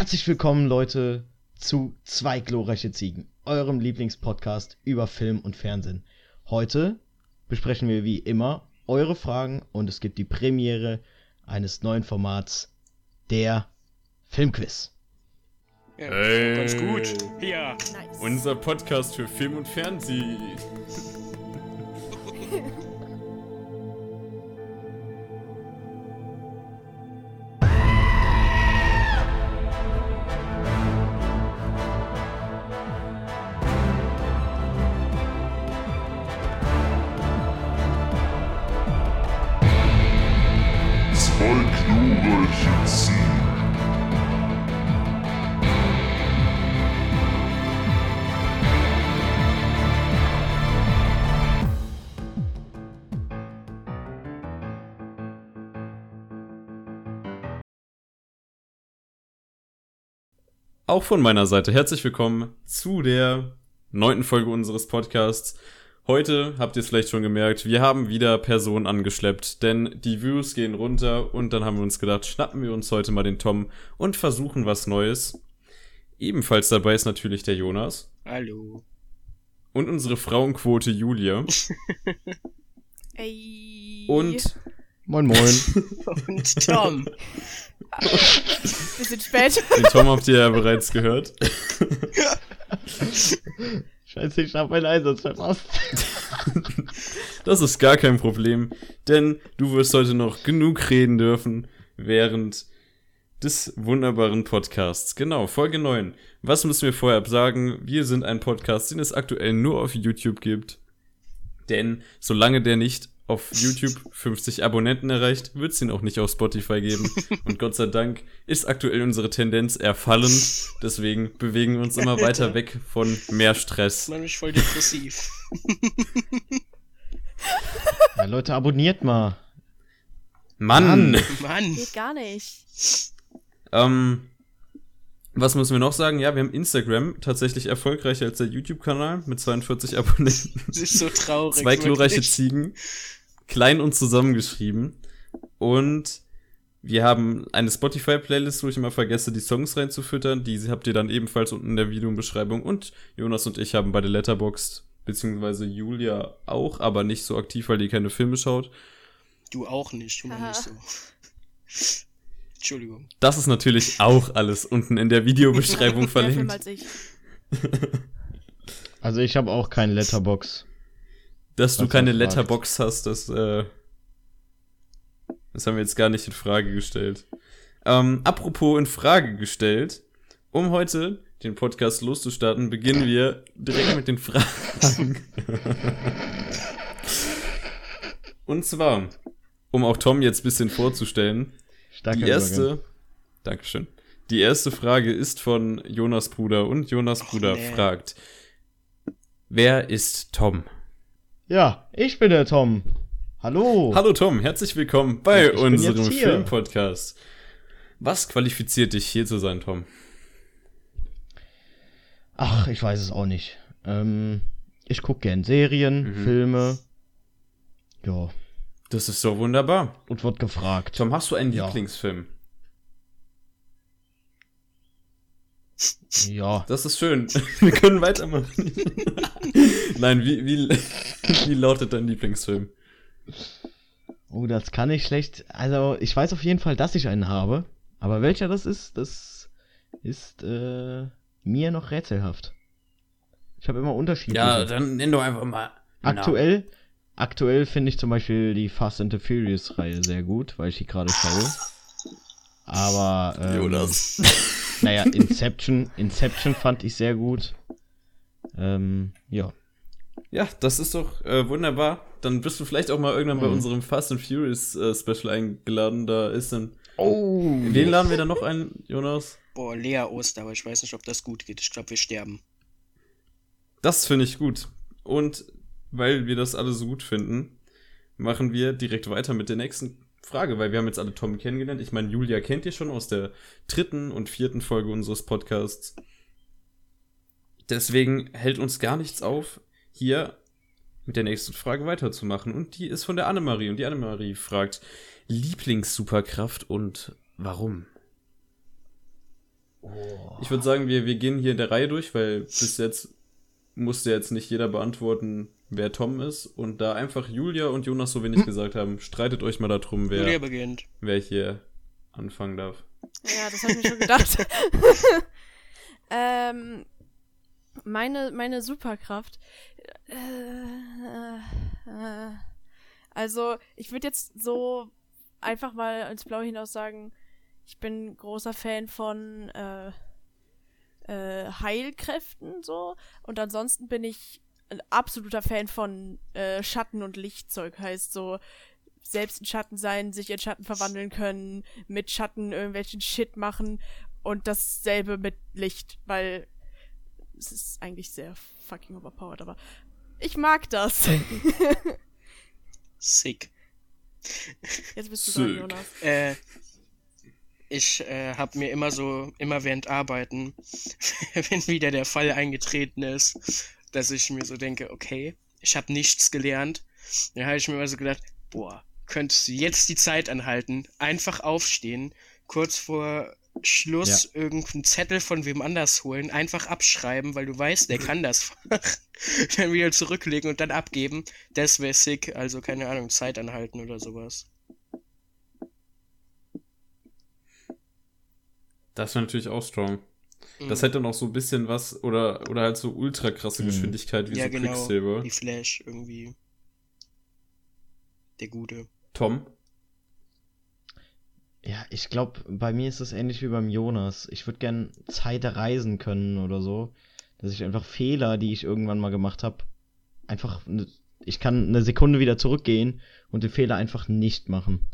Herzlich willkommen, Leute, zu Zwei glorreiche Ziegen, eurem Lieblingspodcast über Film und Fernsehen. Heute besprechen wir wie immer eure Fragen und es gibt die Premiere eines neuen Formats, der Filmquiz. Ja, Hey. ganz gut. Ja. Nice. Unser Podcast für Film und Fernsehen. Auch von meiner Seite herzlich willkommen zu der neunten Folge unseres Podcasts. Heute habt ihr es vielleicht schon gemerkt, wir haben wieder Personen angeschleppt, denn die Views gehen runter und dann haben wir uns gedacht, schnappen wir uns heute mal den Tom und versuchen was Neues. Ebenfalls dabei ist natürlich der Jonas Hallo. und unsere Frauenquote Julia Ey. und Moin Moin. Und Tom. Wir sind spät. den Tom habt ihr ja bereits gehört. Scheiße, ich hab meinen Einsatz verpasst. Das ist gar kein Problem, denn du wirst heute noch genug reden dürfen während des wunderbaren Podcasts. Genau, Folge 9. Was müssen wir vorher sagen? Wir sind ein Podcast, den es aktuell nur auf YouTube gibt. Denn solange der nicht auf YouTube 50 Abonnenten erreicht, wird es ihn auch nicht auf Spotify geben. Und Gott sei Dank ist aktuell unsere Tendenz erfallen. Deswegen bewegen wir uns immer weiter weg von mehr Stress. Man ist voll depressiv. Ja, Leute, abonniert mal. Mann! Mann. Geht gar nicht. Ähm, was müssen wir noch sagen? Ja, wir haben Instagram tatsächlich erfolgreicher als der YouTube-Kanal mit 42 Abonnenten. Das ist so traurig. Zwei glorreiche. Ziegen. Klein und zusammengeschrieben. Und wir haben eine Spotify-Playlist, wo ich immer vergesse, die Songs reinzufüttern. Die habt ihr dann ebenfalls unten in der Videobeschreibung. Und Jonas und ich haben bei der Letterboxd, beziehungsweise Julia auch, aber nicht so aktiv, weil die keine Filme schaut. Du auch nicht, Haha. nicht so. Entschuldigung. Das ist natürlich auch alles unten in der Videobeschreibung Mehr Film verlinkt. als ich. Also ich habe auch keinen Letterbox. Dass du keine fragt. Letterbox hast, das, äh, das haben wir jetzt gar nicht in Frage gestellt. Ähm, apropos in Frage gestellt, um heute den Podcast loszustarten, beginnen wir direkt mit den Fragen. Und zwar, um auch Tom jetzt ein bisschen vorzustellen, Starker die Übergang. erste, Dankeschön. Die erste Frage ist von Jonas Bruder und Jonas Och, Bruder nee. fragt, wer ist Tom? Ja, ich bin der Tom. Hallo. Hallo Tom, herzlich willkommen bei Ich unserem. Filmpodcast. Was qualifiziert dich hier zu sein, Tom? Ach, ich weiß es auch nicht. Ähm, ich guck gern Serien, Mhm. Filme. Ja, Das ist so wunderbar. und wird gefragt. Tom, hast du einen Ja. Lieblingsfilm? Ja, Das ist schön. Wir können weitermachen. Nein, wie, wie, wie lautet dein Lieblingsfilm? oh, das kann ich schlecht. Also, ich weiß auf jeden Fall, dass ich einen habe. Aber welcher das ist, das ist äh, mir noch rätselhaft. Ich habe immer unterschiedliche. dann nenn doch einfach mal. Aktuell, aktuell finde ich zum Beispiel die Fast and the Furious Reihe sehr gut, weil ich die gerade schaue. Aber ähm, Jonas. naja, Inception, Inception fand ich sehr gut. Ähm, ja. Ja, das ist doch äh, wunderbar. Dann bist du vielleicht auch mal irgendwann bei Mhm. unserem Fast and Furious äh, Special eingeladen. Da ist dann. Oh. Wen laden wir da noch ein, Jonas? Boah, Lea Oster, aber ich weiß nicht, ob das gut geht. Ich glaube, wir sterben. Das finde ich gut. Und weil wir das alle so gut finden, machen wir direkt weiter mit der nächsten Frage, weil wir haben jetzt alle Tom kennengelernt. Ich meine, Julia kennt ihr schon aus der dritten und vierten Folge unseres Podcasts. Deswegen hält uns gar nichts auf, hier mit der nächsten Frage weiterzumachen. Und die ist von der Annemarie. Und die Annemarie fragt, Lieblingssuperkraft und warum? Ich würde sagen, wir, wir gehen hier in der Reihe durch, weil bis jetzt musste jetzt nicht jeder beantworten, wer Tom ist. Und da einfach Julia und Jonas so wenig gesagt haben, streitet euch mal darum, Julia wer, beginnt. wer hier anfangen darf. Ja, das habe ich mir schon gedacht. ähm, meine, meine Superkraft. Äh, äh, also, ich würde jetzt so einfach mal ins Blaue hinaus sagen, ich bin großer Fan von äh, äh, Heilkräften so. Und ansonsten bin ich ein absoluter Fan von äh, Schatten- und Lichtzeug. Heißt so, selbst ein Schatten sein, sich in Schatten verwandeln können, mit Schatten irgendwelchen Shit machen und dasselbe mit Licht, weil es ist eigentlich sehr fucking overpowered, aber ich mag das. Sick. Jetzt bist du dran, Sick. Jonas. Äh, ich äh, habe mir immer so, immer während Arbeiten, wenn wieder der Fall eingetreten ist, dass ich mir so denke, okay, ich habe nichts gelernt, dann habe ich mir immer so gedacht, boah, könntest du jetzt die Zeit anhalten, einfach aufstehen, kurz vor Schluss irgendeinen Zettel von wem anders holen, einfach abschreiben, weil du weißt, der kann das dann wieder zurücklegen und dann abgeben. Das wäre sick, also keine Ahnung, Zeit anhalten oder sowas. Das wäre natürlich auch strong. Das Mhm. hätte noch so ein bisschen was, oder, oder halt so ultra krasse Mhm. Geschwindigkeit wie ja, so genau. Quicksilver. Die Flash irgendwie. Der Gute. Tom? Ja, ich glaube, bei mir ist es ähnlich wie beim Jonas. Ich würde gern Zeit reisen können oder so. Dass ich einfach Fehler, die ich irgendwann mal gemacht habe, einfach. Ne, ich kann eine Sekunde wieder zurückgehen und den Fehler einfach nicht machen.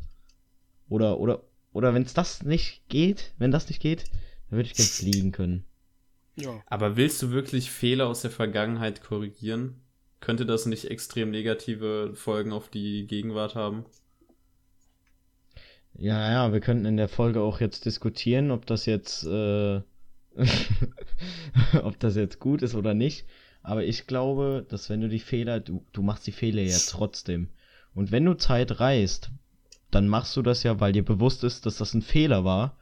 Oder, oder, oder wenn es das nicht geht, wenn das nicht geht, dann würde ich gern fliegen können. Ja. Aber willst du wirklich Fehler aus der Vergangenheit korrigieren? Könnte das nicht extrem negative Folgen auf die Gegenwart haben? Ja, ja, wir könnten in der Folge auch jetzt diskutieren, ob das jetzt, äh, ob das jetzt gut ist oder nicht. Aber ich glaube, dass wenn du die Fehler, du, du machst die Fehler ja trotzdem. Und wenn du Zeit reist, dann machst du das ja, weil dir bewusst ist, dass das ein Fehler war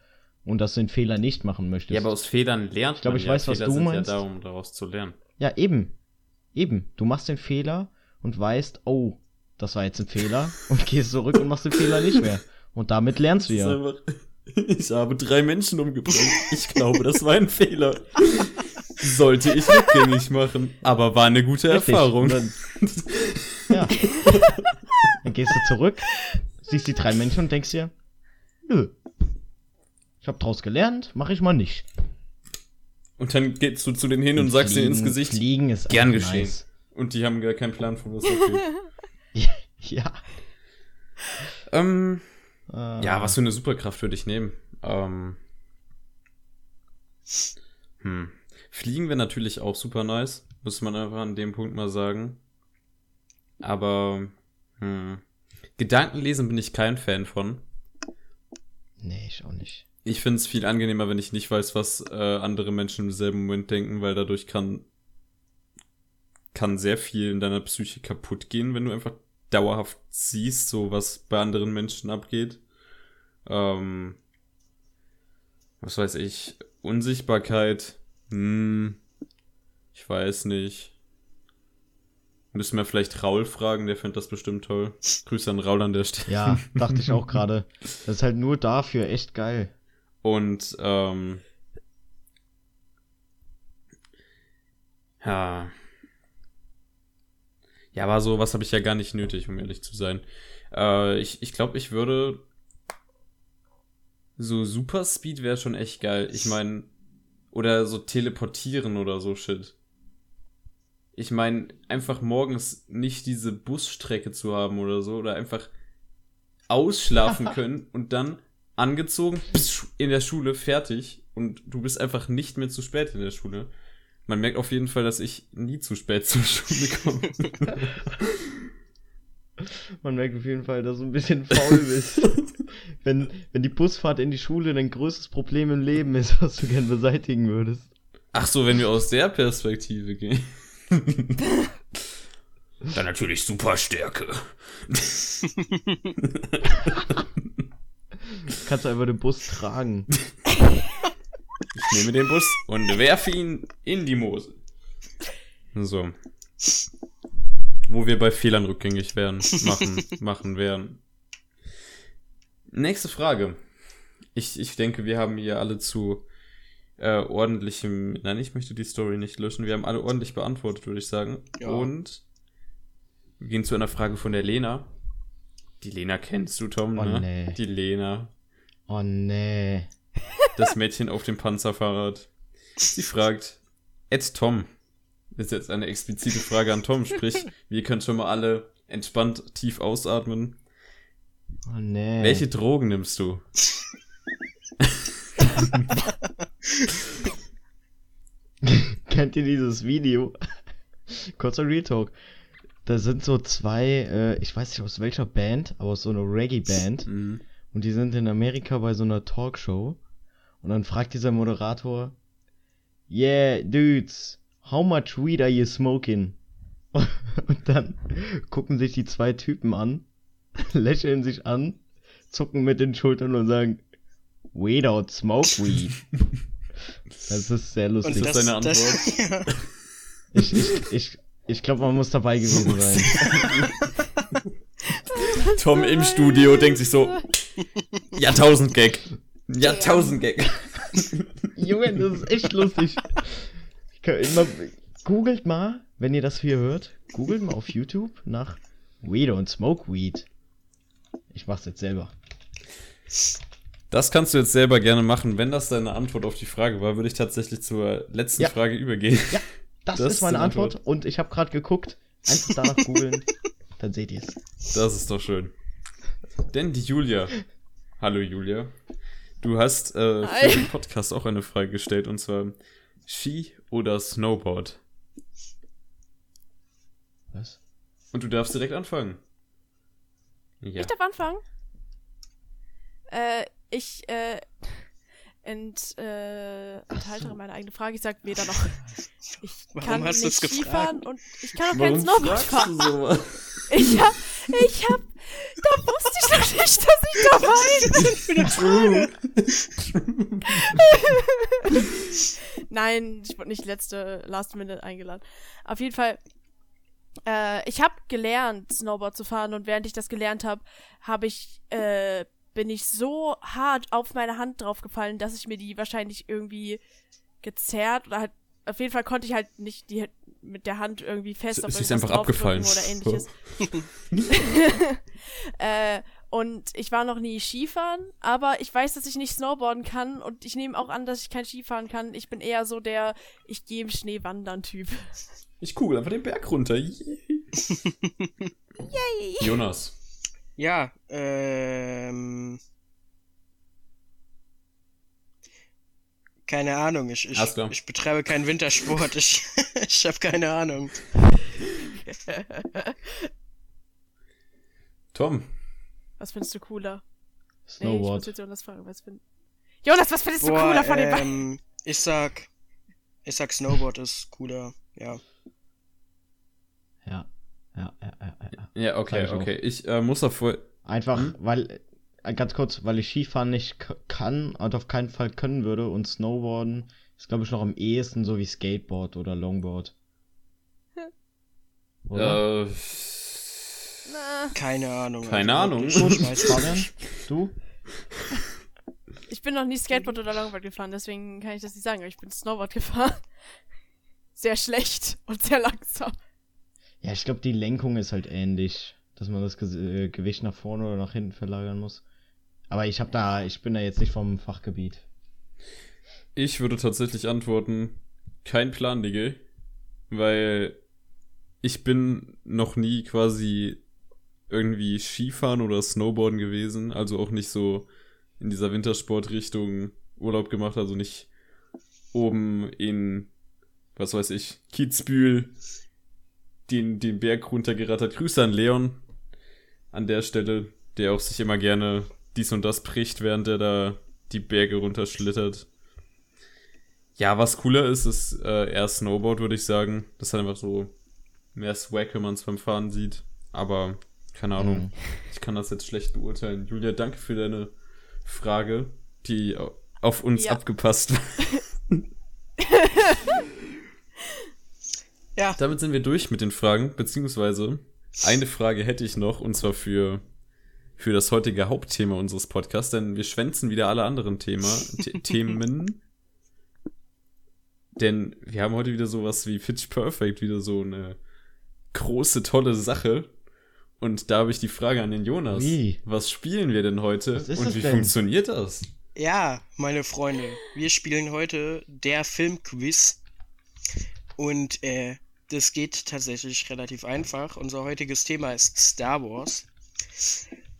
und dass du den Fehler nicht machen möchtest. Ja, aber aus Fehlern lernt Ich glaube, man ich ja. weiß, was Fehler du sind meinst. ja darum, daraus zu lernen. Ja, eben. Eben. Du machst den Fehler und weißt, oh, das war jetzt ein Fehler und gehst zurück und machst den Fehler nicht mehr. Und damit lernst du ja. ich habe drei Menschen umgebracht. Ich glaube, das war ein Fehler. Sollte ich rückgängig machen. Aber war eine gute Richtig. Erfahrung. Dann, ja. Dann gehst du zurück, siehst die drei Menschen und denkst dir, nö. Ich hab draus gelernt, mach ich mal nicht. Und dann gehst du zu denen hin und sagst denen ins Fliegen- Gesicht. Fliegen ist Gern geschehen. nice. Und die haben gar keinen Plan von was dafür. Ja. ähm, Äh, ja, was für eine Superkraft würde ich nehmen? Ähm, hm. Fliegen wäre natürlich auch super nice. Muss man einfach an dem Punkt mal sagen. Aber, hm. Gedankenlesen bin ich kein Fan von. Nee, ich auch nicht. Ich finde es viel angenehmer, wenn ich nicht weiß, was äh, andere Menschen im selben Moment denken, weil dadurch kann, kann sehr viel in deiner Psyche kaputt gehen, wenn du einfach dauerhaft siehst, so was bei anderen Menschen abgeht. Ähm, was weiß ich, Unsichtbarkeit, hm, ich weiß nicht. Müssen wir vielleicht Raul fragen, der findet das bestimmt toll. Grüße an Raul an der Stelle. Ja, dachte ich auch gerade. Das ist halt nur dafür echt geil. Und ähm, ja. Ja, aber so was habe ich ja gar nicht nötig, um ehrlich zu sein. Äh, ich ich glaube, ich würde so Super Speed wäre schon echt geil. Ich meine, oder so teleportieren oder so Shit. Ich meine, einfach morgens nicht diese Busstrecke zu haben oder so, oder einfach ausschlafen können und dann angezogen, in der Schule, fertig. Und du bist einfach nicht mehr zu spät in der Schule. Man merkt auf jeden Fall, dass ich nie zu spät zur Schule komme. Man merkt auf jeden Fall, dass du ein bisschen faul bist. wenn, wenn die Busfahrt in die Schule dein größtes Problem im Leben ist, was du gern beseitigen würdest. Ach so, wenn wir aus der Perspektive gehen. Dann natürlich Superstärke. Kannst du einfach den Bus tragen. Ich nehme den Bus und werfe ihn in die Mosel. So. Wo wir bei Fehlern rückgängig werden, machen, machen werden. Nächste Frage. Ich, ich denke, wir haben hier alle zu äh, ordentlichem. Nein, ich möchte die Story nicht löschen. Wir haben alle ordentlich beantwortet, würde ich sagen. Ja. Und wir gehen zu einer Frage von der Lena. Die Lena kennst du, Tom, Oh, ne? nee. Die Lena. Oh nee. Das Mädchen auf dem Panzerfahrrad. Sie fragt, Ed Tom. Ist jetzt eine explizite Frage an Tom, sprich, wir können schon mal alle entspannt tief ausatmen. Oh nee. Welche Drogen nimmst du? Kennt ihr dieses Video? Kurzer Real Talk. Da sind so zwei, äh, ich weiß nicht aus welcher Band, aber aus so einer Reggae-Band. Mhm. Und die sind in Amerika bei so einer Talkshow. Und dann fragt dieser Moderator, Yeah, dudes, how much weed are you smoking? Und dann gucken sich die zwei Typen an, lächeln sich an, zucken mit den Schultern und sagen, We don't smoke weed. Das ist sehr lustig. das deine Das, ja. Ich, ich, ich, ich glaube, man muss dabei gewesen sein. Tom im Studio denkt sich so, Jahrtausend-Gag. Jahrtausend-Gag. Junge, das ist echt lustig. Ich kann immer, googelt mal, wenn ihr das hier hört, googelt mal auf YouTube nach We don't smoke weed. Ich mach's jetzt selber. Das kannst du jetzt selber gerne machen. Wenn das deine Antwort auf die Frage war, würde ich tatsächlich zur letzten Ja. Frage übergehen. Ja, das, Das ist meine Antwort. Antwort. und ich habe gerade geguckt. Einfach danach googeln, dann seht ihr es. Das ist doch schön. Denn die Julia. Hallo Julia. Du hast äh, für den Podcast auch eine Frage gestellt und zwar Ski oder Snowboard. Was? Und du darfst direkt anfangen. Ja. Ich darf anfangen. Äh, ich, äh, ent, äh, enthalte meine eigene Frage. Ich sag weder noch. Ich Warum kann hast nicht Skifahren und ich kann auch kein Snowboard fahren. sowas? Ich hab, ich hab, da wusste ich noch nicht, dass ich dabei bin. Nein, ich wurde nicht letzte Last Minute eingeladen. Auf jeden Fall, äh, ich habe gelernt, Snowboard zu fahren und während ich das gelernt habe, habe ich, äh, bin ich so hart auf meine Hand draufgefallen, dass ich mir die wahrscheinlich irgendwie gezerrt oder halt, auf jeden Fall konnte ich halt nicht die mit der Hand irgendwie fest Sie- auf sie ist einfach abgefallen. oder ähnliches. äh, und ich war noch nie Skifahren, aber ich weiß, dass ich nicht Snowboarden kann und ich nehme auch an, dass ich kein Skifahren kann. Ich bin eher so der ich gehe im Schnee wandern Typ. Ich kugel einfach den Berg runter. Yay. Jonas. Ja, ähm. Keine Ahnung, ich, ich, ich betreibe keinen Wintersport, ich, ich habe keine Ahnung. Tom. Was findest du cooler? Nee, ich muss Snowboard. jetzt Jonas fragen, was find... Jonas, was findest du Boah, cooler von den beiden? ähm, ich sag, ich sag Snowboard ist cooler, ja. Ja. Ja, ja, ja, ja, okay, okay. Ich äh, muss voll. Einfach, Hm? weil, äh, ganz kurz, weil ich Skifahren nicht kann und auf keinen Fall können würde und Snowboarden ist, glaube ich, noch am ehesten so wie Skateboard oder Longboard. Oder? Äh, Na, Keine Ahnung. Keine also Ahnung. es Fabian, du? ich bin noch nie Skateboard oder Longboard gefahren, deswegen kann ich das nicht sagen, aber ich bin Snowboard gefahren. Sehr schlecht und sehr langsam. Ja, ich glaube, die Lenkung ist halt ähnlich, dass man das Ge äh, Gewicht nach vorne oder nach hinten verlagern muss. Aber ich habe da, ich bin da jetzt nicht vom Fachgebiet. ich würde tatsächlich antworten, kein Plan, Digga. Weil ich bin noch nie quasi irgendwie Skifahren oder Snowboarden gewesen. Also auch nicht so in dieser Wintersportrichtung Urlaub gemacht. Also nicht oben in, was weiß ich, Kitzbühel den, den Berg runtergerattert. Grüße an Leon an der Stelle, der auch sich immer gerne dies und das bricht, während er da die Berge runterschlittert. Ja, was cooler ist, ist äh, eher Snowboard, würde ich sagen. Das hat einfach so mehr Swag, wenn man es beim Fahren sieht. Aber keine Ahnung, Mhm. ich kann das jetzt schlecht beurteilen. Julia, danke für deine Frage, die au- auf uns Ja. abgepasst war. Ja, Damit sind wir durch mit den Fragen, beziehungsweise eine Frage hätte ich noch, und zwar für, für das heutige Hauptthema unseres Podcasts, denn wir schwänzen wieder alle anderen Thema, The Themen. Denn wir haben heute wieder sowas wie Pitch Perfect, wieder so eine große, tolle Sache. Und da habe ich die Frage an den Jonas. Wie? Was spielen wir denn heute? Und wie denn? funktioniert das? ja, meine Freunde, wir spielen heute der Filmquiz. Und äh, das geht tatsächlich relativ einfach. Unser heutiges Thema ist Star Wars.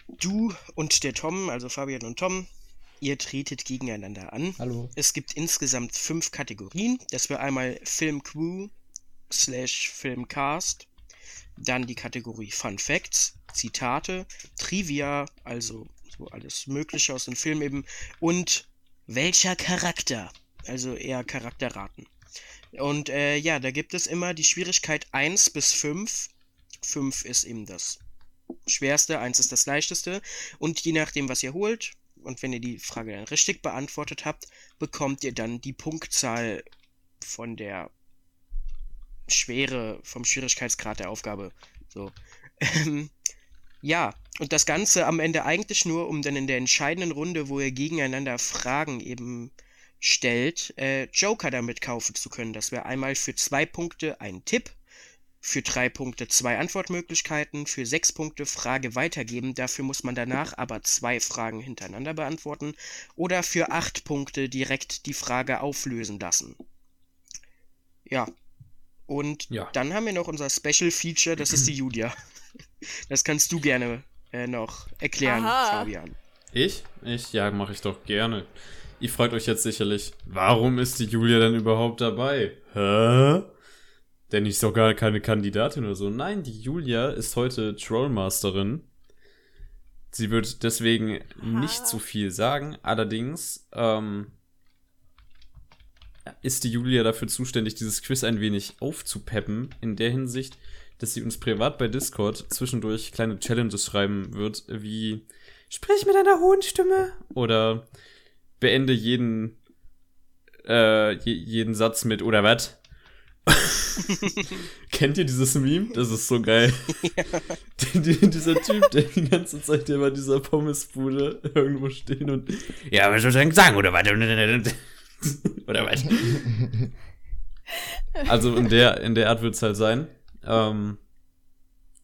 Du und der Tom, also Fabian und Tom, ihr tretet gegeneinander an. Hallo. Es gibt insgesamt fünf Kategorien. Das wäre einmal Filmcrew slash Filmcast, dann die Kategorie Fun Facts, Zitate, Trivia, also so alles Mögliche aus dem Film eben, und welcher Charakter, also eher Charakterraten. Und äh, ja, da gibt es immer die Schwierigkeit 1 bis 5. 5 ist eben das schwerste, 1 ist das leichteste. Und je nachdem, was ihr holt, und wenn ihr die Frage dann richtig beantwortet habt, bekommt ihr dann die Punktzahl von der Schwere, vom Schwierigkeitsgrad der Aufgabe. So. Ähm, ja, und das Ganze am Ende eigentlich nur, um dann in der entscheidenden Runde, wo ihr gegeneinander Fragen eben stellt, äh, Joker damit kaufen zu können. Das wäre einmal für zwei Punkte ein Tipp, für drei Punkte zwei Antwortmöglichkeiten, für sechs Punkte Frage weitergeben. Dafür muss man danach aber zwei Fragen hintereinander beantworten. Oder für acht Punkte direkt die Frage auflösen lassen. Ja. Und Ja. dann haben wir noch unser Special Feature, das ist die Julia. Das kannst du gerne äh, noch erklären, Aha. Fabian. Ich? Ich? Ja, mache ich doch gerne. Ihr fragt euch jetzt sicherlich, warum ist die Julia denn überhaupt dabei? Hä? Denn ich ist doch gar keine Kandidatin oder so. Nein, die Julia ist heute Trollmasterin. Sie wird deswegen nicht so viel sagen. Allerdings ähm, ist die Julia dafür zuständig, dieses Quiz ein wenig aufzupeppen. In der Hinsicht, dass sie uns privat bei Discord zwischendurch kleine Challenges schreiben wird, wie Sprich mit einer hohen Stimme oder beende jeden äh, je, jeden Satz mit oder was? Kennt ihr dieses Meme? Das ist so geil. Die- dieser Typ, der die ganze Zeit immer in dieser Pommesbude irgendwo stehen und Ja, was soll ich denn sagen oder was? oder was? Also in der, in der Art wird es halt sein. Ähm,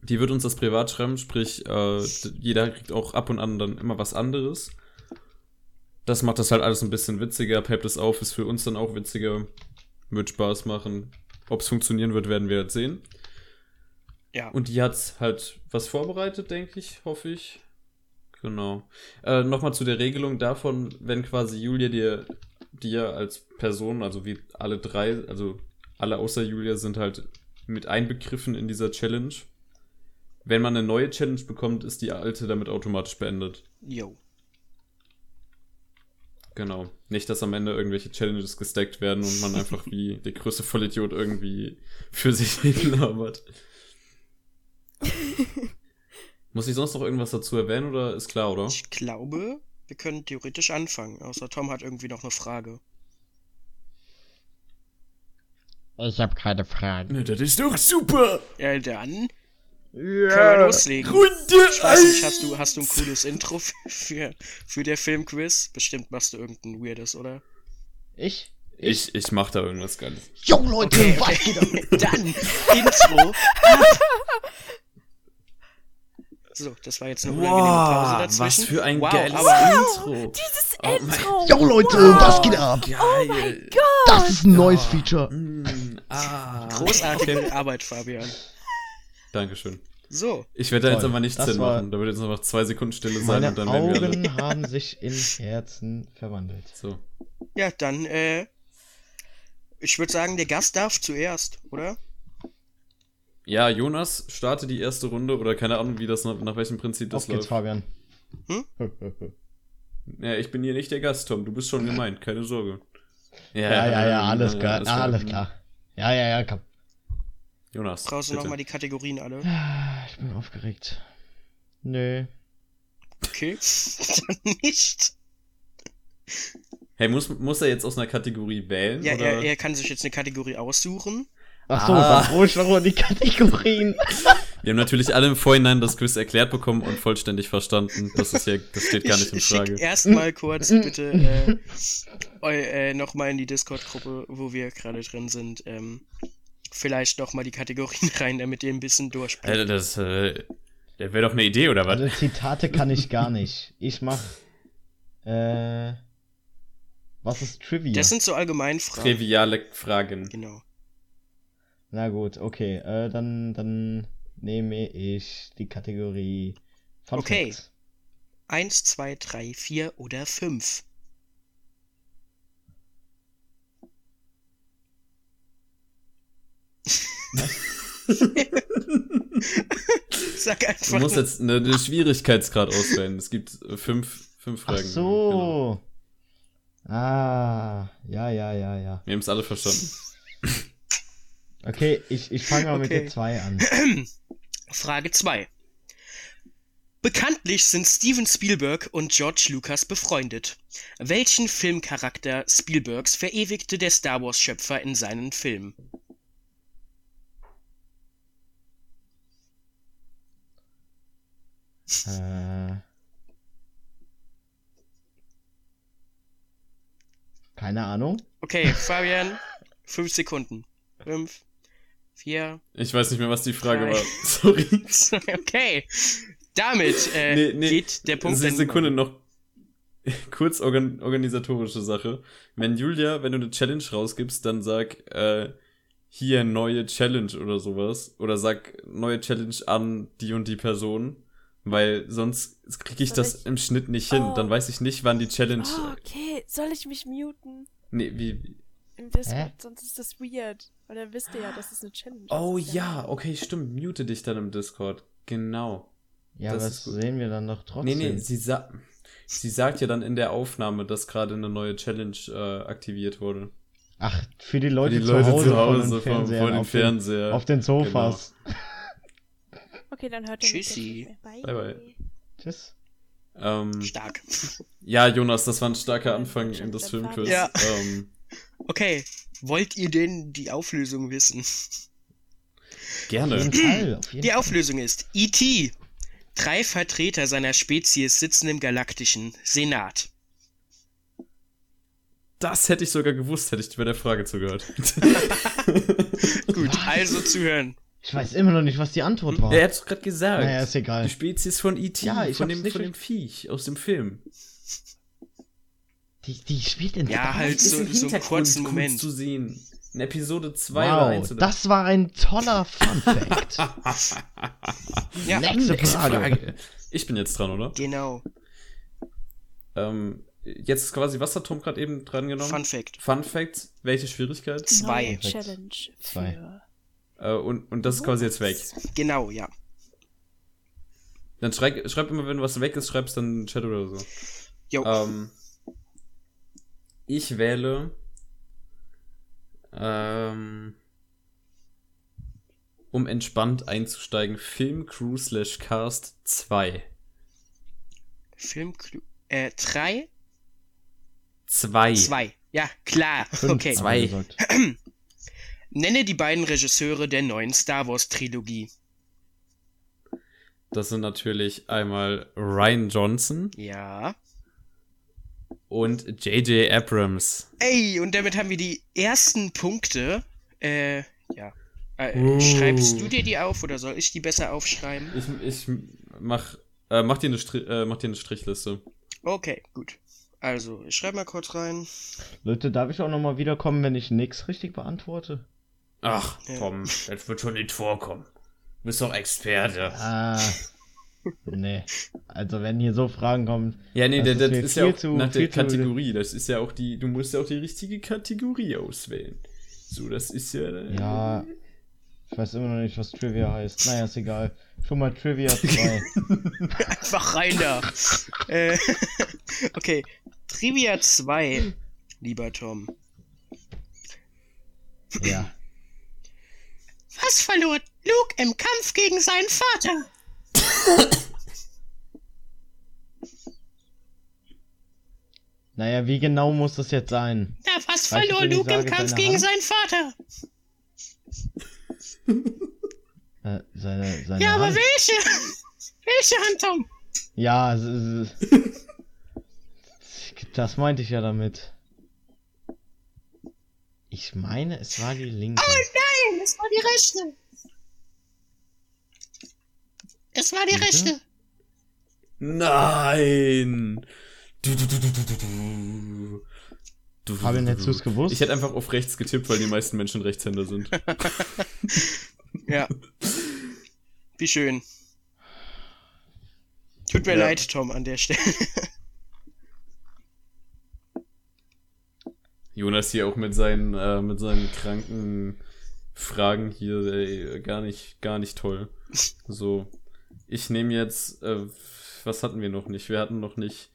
die wird uns das privat schreiben, sprich, äh, jeder kriegt auch ab und an dann immer was anderes. Das macht das halt alles ein bisschen witziger, peppt es auf, ist für uns dann auch witziger, wird Spaß machen. Ob es funktionieren wird, werden wir jetzt sehen. Ja. Und die hat halt was vorbereitet, denke ich, hoffe ich. Genau. Äh, Nochmal zu der Regelung davon, wenn quasi Julia dir, dir als Person, also wie alle drei, also alle außer Julia sind halt mit einbegriffen in dieser Challenge. Wenn man eine neue Challenge bekommt, ist die alte damit automatisch beendet. Jo. Genau. Nicht, dass am Ende irgendwelche Challenges gestackt werden und man einfach wie der größte Vollidiot irgendwie für sich hinlabert. Muss ich sonst noch irgendwas dazu erwähnen oder ist klar, oder? Ich glaube, wir können theoretisch anfangen. Außer Tom hat irgendwie noch eine Frage. Ich habe keine Fragen. Na, das ist doch super! Ja, dann können wir Ja. loslegen. Runde Ich weiß nicht, hast du, hast du ein cooles Intro für, für, der Filmquiz? Bestimmt machst du irgendein weirdes, oder? Ich? Ich, ich mach da irgendwas Geiles. Jo Leute, was geht ab? Dann Intro. So, das war jetzt eine unangenehme Pause dazwischen. was für ein wow, geiles aber Intro! Dieses Oh mein- Intro. Jo Leute, was geht ab? Geil! Das ist ein neues Feature. Mm, ah. großartige Arbeit, Fabian. Dankeschön. So, Ich werde da jetzt aber nichts war- machen. Da wird jetzt noch zwei Sekunden Stille sein und dann werden wir alle. Augen haben sich in Herzen verwandelt. So. ja, dann, äh, ich würde sagen, der Gast darf zuerst, oder? Ja, Jonas, starte die erste Runde oder keine Ahnung, wie das nach, nach welchem Prinzip das Auf geht's, läuft. Fabian. Hm? Ja, ich bin hier nicht der Gast, Tom. Du bist schon gemeint, keine Sorge. Ja, ja, ja, alles klar. klar. Alles klar. Ja, ja, ja, komm. Jonas. Brauchst du nochmal die Kategorien alle? Ich bin aufgeregt. Nö. Okay, dann nicht. Hey, muss, muss er jetzt aus einer Kategorie wählen? Ja, oder? er, er kann sich jetzt eine Kategorie aussuchen. Ach so, Ah. dann hol ich doch mal die Kategorien. Wir haben natürlich alle im Vorhinein das Quiz erklärt bekommen und vollständig verstanden. Das ist ja, das steht gar nicht in Frage. erstmal kurz bitte äh, äh, nochmal in die Discord-Gruppe, wo wir gerade drin sind, ähm, vielleicht nochmal die Kategorien rein, damit ihr ein bisschen durchblickt. Alter, das, äh, der wäre doch eine Idee, oder was? Also Zitate kann ich gar nicht. Ich mach. Äh. Was ist Trivia? Das sind so allgemein Fragen. Triviale Fragen. Genau. Na gut, okay. Äh, dann, dann nehme ich die Kategorie Fun Okay. Facts. Eins, zwei, drei, vier oder fünf. Sag Du einfach. musst jetzt eine, eine Schwierigkeitsgrad auswählen. Es gibt fünf, fünf Ach Fragen. Genau. so. Ah, ja, ja, ja, ja. Wir haben es alle verstanden. Okay, ich, ich fange mal mit Okay. der 2 an. Frage 2. Bekanntlich sind Steven Spielberg und George Lucas befreundet. Welchen Filmcharakter Spielbergs verewigte der Star Wars-Schöpfer in seinen Filmen? Äh. Keine Ahnung. Okay, Fabian, 5 Sekunden. 5, 4, Ich weiß nicht mehr, was die Frage Drei. war. Sorry. okay. Damit äh, Nee, nee. geht der Punkt an Sekunde noch. Kurz organ organisatorische Sache. Wenn Julia, wenn du eine Challenge rausgibst, dann sag äh, hier neue Challenge oder sowas. Oder sag neue Challenge an die und die Person. Weil sonst kriege ich Soll das ich- im Schnitt nicht hin. Oh. Dann weiß ich nicht, wann die Challenge. Oh, okay. Soll ich mich muten? Nee, wie. wie- Im Discord, Hä? sonst ist das weird. Weil dann wisst ihr ja, dass es eine Challenge Oh ist. ja, okay, stimmt. Mute dich dann im Discord. Genau. Ja, Das das ist gut. sehen wir dann doch Nee, trotzdem. nee, sie, sa sie sagt ja dann in der Aufnahme, dass gerade eine neue Challenge äh, aktiviert wurde. Ach, für die Leute, Für die Leute zu Hause, zu Hause vor den vor, vor dem auf, Fernseher. Den, auf den Sofas. Okay, dann hört ihr Tschüssi. Bye, mehr. bye. Tschüss. Ähm, Stark. ja, Jonas, das war ein starker Anfang in das Filmquiz. Ja. Ähm, Okay, wollt ihr denn die Auflösung wissen? Auf gerne. jeden Fall. Auf jeden Die Fall. Auflösung ist E.T. Drei Vertreter seiner Spezies sitzen im galaktischen Senat. Das hätte ich sogar gewusst, hätte ich bei der Frage zugehört. Gut, also zuhören. Ich weiß immer noch nicht, was die Antwort war. er hat es gerade gesagt. Naja, ist egal. Die Spezies von E.T., Ja, ich von, dem, nicht von dem Viech aus dem Film. Die, die spielt in Ja, halt so, so einen Hintergrund kurzen Moment. zu sehen. In Episode 2 oder 1 Wow, oder das war ein toller Fun Fact. Ja, Nächste Nächste Frage. Frage. Ich bin jetzt dran, oder? genau. Ähm, jetzt ist quasi, was hat Tom gerade eben dran genommen? Fun Fact. Fun Fact, welche Schwierigkeit? Zwei. Neue Challenge Zwei. Äh, und, und das ist quasi jetzt weg. Genau, ja. Dann schreib, schreib immer, wenn was weg ist, schreibst dann in Chat oder so. Jo. Ähm, ich wähle. Ähm, um entspannt einzusteigen, Filmcrew slash Cast 2. Filmcrew. Äh, 3? 2. 2. Ja, klar. Fünf, okay. 2. Nenne die beiden Regisseure der neuen Star Wars Trilogie. Das sind natürlich einmal Ryan Johnson Ja. und J.J. Abrams. Ey, und damit haben wir die ersten Punkte. Äh, ja. Äh, Uh. Schreibst du dir die auf oder soll ich die besser aufschreiben? Ich, ich mach, äh, mach, dir eine Stri äh, mach dir eine Strichliste. Okay, gut. Also, ich schreibe mal kurz rein. Leute, darf ich auch nochmal wiederkommen, wenn ich nichts richtig beantworte? Ach, Ja. Tom, das wird schon nicht vorkommen. Du bist doch Experte. Ah. nee. Also, wenn hier so Fragen kommen. Ja, nee, Das das, ist ist ja auch zu- nach der Kategorie. Das ist ja auch die, du musst ja auch die richtige Kategorie auswählen. So, das ist ja. äh, Ja. Ich weiß immer noch nicht, was Trivia heißt. Naja, ist egal. Schon mal Trivia 2. Einfach rein da. äh, okay. Trivia 2, lieber Tom. ja. Was verlor Luke im Kampf gegen seinen Vater? Naja, wie genau muss das jetzt sein? Na, was verlor Luke im Kampf gegen Hand? seinen Vater? Äh, seine, seine Ja, aber Hand? welche? welche Hand, Tom? Ja, das meinte ich ja damit. Ich meine, es war die linke. Nein, es war die rechte. Es war die Bitte? rechte. Nein! Du, du, du, du, du, du, du. Du, du, Fabian, du, hättest du. du's gewusst? Ich hätte einfach auf rechts getippt, weil die meisten Menschen Rechtshänder sind. Ja. Wie schön. Tut mir Ja. leid, Tom, an der Stelle. Jonas hier auch mit seinen, äh, mit seinen kranken Fragen hier, ey, gar nicht, gar nicht toll. So, ich nehme jetzt, äh, was hatten wir noch nicht? Wir hatten noch nicht.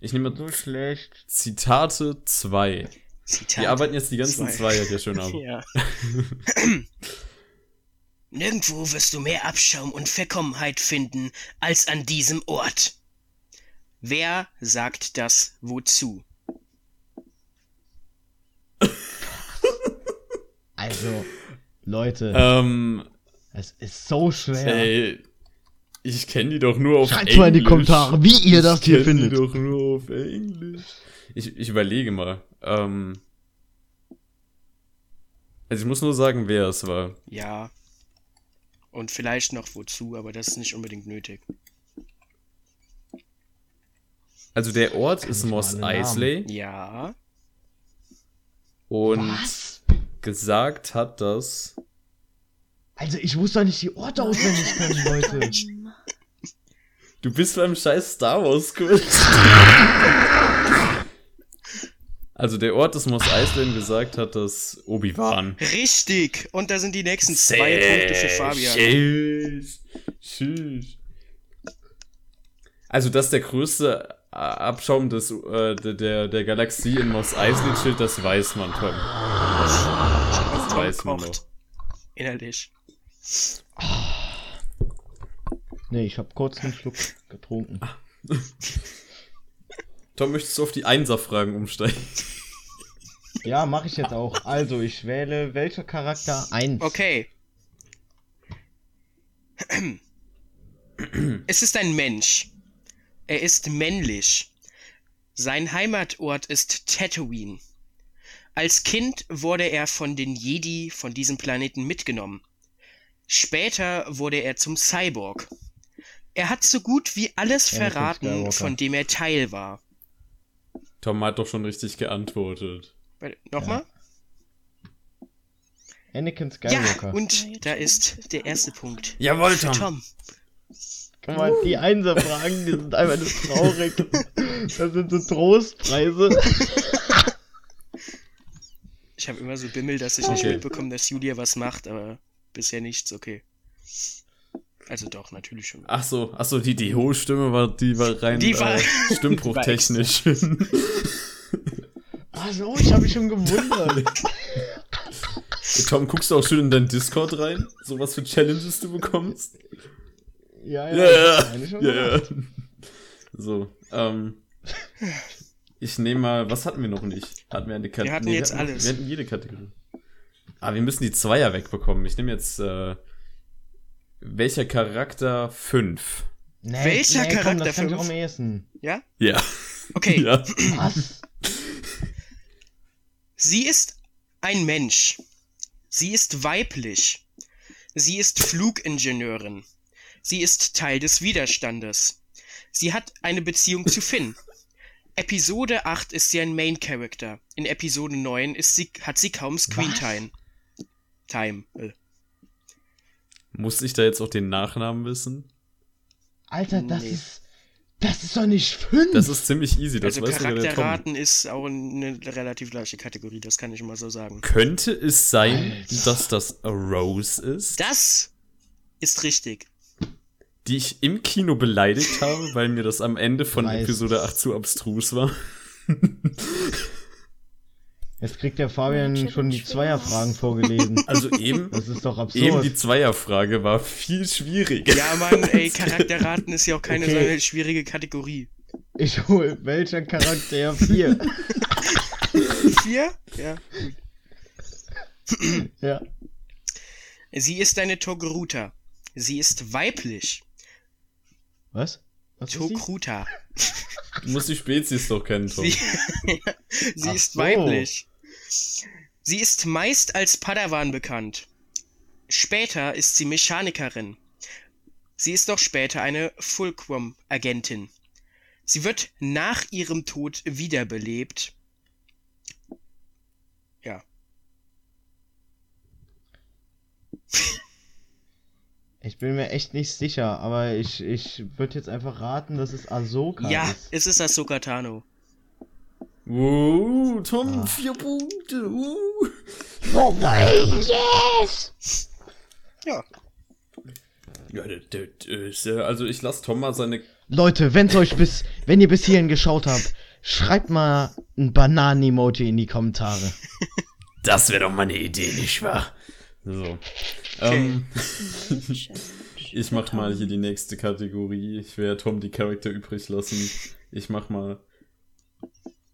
Ich nehme So schlecht. Zitate 2. Zitat. Wir arbeiten jetzt die ganzen Zwei. Zweier hier schön ab. Ja. Nirgendwo wirst du mehr Abschaum und Verkommenheit finden als an diesem Ort. Wer sagt das wozu? Also, Leute, Ähm, es ist so schwer. ey, ich kenne die doch nur auf Schreibt Englisch. mal in die Kommentare, wie ihr das ich hier findet. Die doch nur auf Englisch. Ich, ich überlege mal. Ähm, also ich muss nur sagen, wer es war. Ja. Und vielleicht noch wozu, aber das ist nicht unbedingt nötig. Also der Ort ist ich Moss? Eisley Ja. und Was? Gesagt hat das. Also, ich muss doch nicht die Orte auswendig können, Leute. Du bist beim scheiß Star Wars Quiz. Also der Ort des Moss Eisley gesagt hat das Obi-Wan. Richtig. Und da sind die nächsten zwei Punkte für Fabian. Tschüss. Tschüss. Also, dass der größte äh, Abschaum des, äh, der- der, der Galaxie in Moss Eisley chillt, das weiß man, Tom. Weiß man noch. Innerlich. Nee, ich habe kurz einen Schluck getrunken. Tom, möchtest du auf die Einser-Fragen umsteigen? Ja, mache ich jetzt auch. Also, ich wähle welcher Charakter 1. Okay. Es ist ein Mensch. Er ist männlich. Sein Heimatort ist Tatooine. Als Kind wurde er von den Jedi von diesem Planeten mitgenommen. Später wurde er zum Cyborg. Er hat so gut wie alles Anakin verraten, Skywalker. von dem er Teil war. Tom hat doch schon richtig geantwortet. Warte, Nochmal? Anakin Ja, Skywalker. und da ist der erste Punkt. Jawohl, Für Tom. Guck mal, die Einser-Fragen, die sind einfach nur traurig. Das sind so Trostpreise. Ich habe immer so Bimmel, dass ich nicht Okay. mitbekomme, dass Julia was macht, aber bisher nichts, okay. Also doch, natürlich schon. Ach so, ach so, die, die hohe Stimme war, die war rein Die war- äh, stimmbruchtechnisch. Ach so, ich habe mich schon gewundert. Tom, guckst du auch schön in deinen Discord rein? So was für Challenges du bekommst? Ja, Ja, ja. ja, ja. So, ähm. Ich nehme mal, was hatten wir noch nicht? Hatten wir eine Kategorie? Wir hatten jetzt alles. Wir hatten jede Kategorie. Ah, wir müssen die Zweier wegbekommen. Ich nehme jetzt, äh, welcher Charakter 5? Nee, Welcher nee, komm, Charakter das ich fünf? auch am ehesten. Ja? Ja. Okay. Ja. Was? Sie ist ein Mensch. Sie ist weiblich. Sie ist Flugingenieurin. Sie ist Teil des Widerstandes. Sie hat eine Beziehung zu Finn. Episode 8 ist sie ein Main Character. In Episode 9 ist sie, hat sie kaum Screen? Time. Time. Äh. Muss ich da jetzt auch den Nachnamen wissen? Alter, das Nee. ist. Das ist doch nicht fünf. Das ist ziemlich easy, das Also weiß. Charakterraten ist auch eine relativ gleiche Kategorie, das kann ich mal so sagen. Könnte es sein, Alter. dass das Rose ist, Das ist richtig. Die ich im Kino beleidigt habe, weil mir das am Ende von Weiß. Episode 8 zu abstrus war? Jetzt kriegt der Fabian schon die. Zweierfragen vorgelesen. Also eben, Das ist doch absurd. eben die Zweierfrage war viel schwieriger. Ja, Mann, ey, Charakterraten ist ja auch keine Okay. so eine schwierige Kategorie. Ich hol welcher Charakter 4? Vier? Ja. ja. Sie ist eine Togeruta. Sie ist weiblich. Was? Was? Togruta. Du musst die Spezies doch kennen, Tom. Sie, sie ist so. weiblich. Sie ist meist als Padawan bekannt. Später ist sie Mechanikerin. Sie ist doch später eine Fulcrum-Agentin. Sie wird nach ihrem Tod wiederbelebt. Ja. Ich bin mir echt nicht sicher, aber ich, ich würde jetzt einfach raten, dass es Ahsoka ja, ist. es ist Ahsoka Tano. Uh, Tom, Ah. vier Punkte. Uh. Ja. Ja, der, der, der ist, äh, also ich lasse Tom mal seine. Leute, wenn's euch bis, wenn ihr bis hierhin geschaut habt, schreibt mal ein Bananen-Emoji in die Kommentare. Das wäre doch mal eine Idee, nicht wahr? So. Ähm, ich mach mal hier die nächste Kategorie. Ich werde Tom die Charakter übrig lassen. Ich mach mal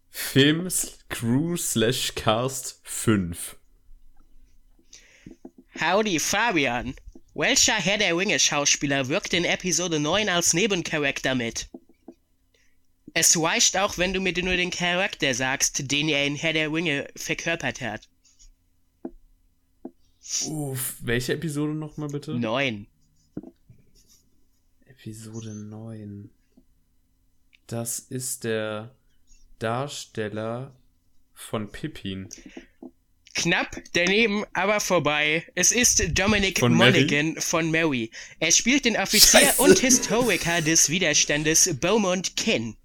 Film Crew slash Cast 5. Howdy, Fabian. Welcher Herr der Ringe-Schauspieler wirkt in Episode 9 als Nebencharakter mit? Es reicht auch, wenn du mir nur den Charakter sagst, den er in Herr der Ringe verkörpert hat. Uff, welche Episode nochmal bitte? 9. Episode 9. Das ist der Darsteller von Pippin. Knapp daneben, aber vorbei. Es ist Dominic Von Mary? Monaghan von Mary. Er spielt den Offizier Scheiße. und Historiker des Widerstandes Beaumont Ken.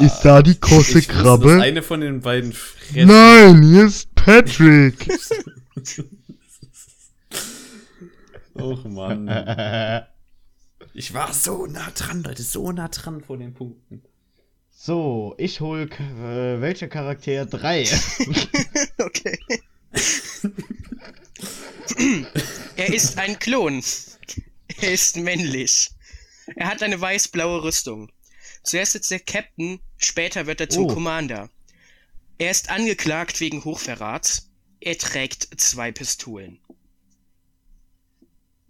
Ist da die große Ich wusste, dass eine von den beiden fressen. Nein, hier ist Patrick. Och Mann. Ich war so nah dran, Leute, so nah dran vor den Punkten. so, ich hol äh, welcher Charakter 3? Okay. er ist ein Klon. Er ist männlich. Er hat eine weiß-blaue Rüstung. Zuerst ist er Captain, später wird er zum Oh. Commander. Er ist angeklagt wegen Hochverrats. Er trägt zwei Pistolen.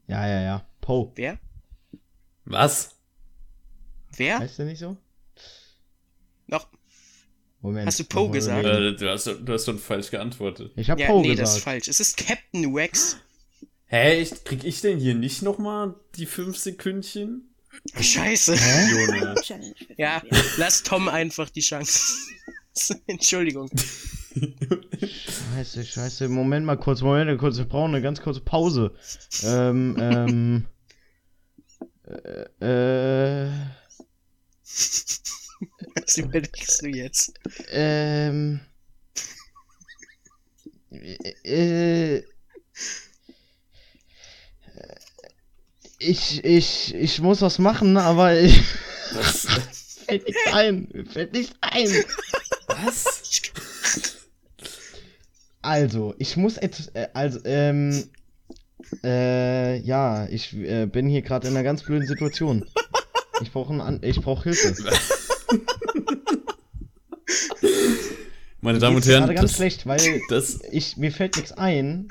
ja, ja, ja. Poe. Wer? Was? Wer? Heißt der nicht so? Noch? Moment. Hast du Poe gesagt? Äh, du, hast, du hast schon falsch geantwortet. Ich hab Ja, Poe nee, das ist gesagt. falsch. Es ist Captain Wax. Hä, ich, krieg ich denn hier nicht nochmal die fünf Sekündchen? Scheiße. Für Ja, lass Tom einfach die Chance. Entschuldigung. Scheiße, scheiße. Moment mal kurz, Moment mal kurz. Wir brauchen eine ganz kurze Pause. Ähm, ähm. Äh, äh, Was überlegst du jetzt? ähm. Äh, ich, ich, ich muss was machen, aber ich. fällt nicht ein. Mir Fällt nicht ein. Was? Also, ich muss etwas, äh, also, ähm, äh, ja, ich äh, bin hier gerade in einer ganz blöden Situation. Ich brauche ich brauche Hilfe. Meine Damen und Herren, gerade ganz das, schlecht, weil das, ich mir fällt nichts ein.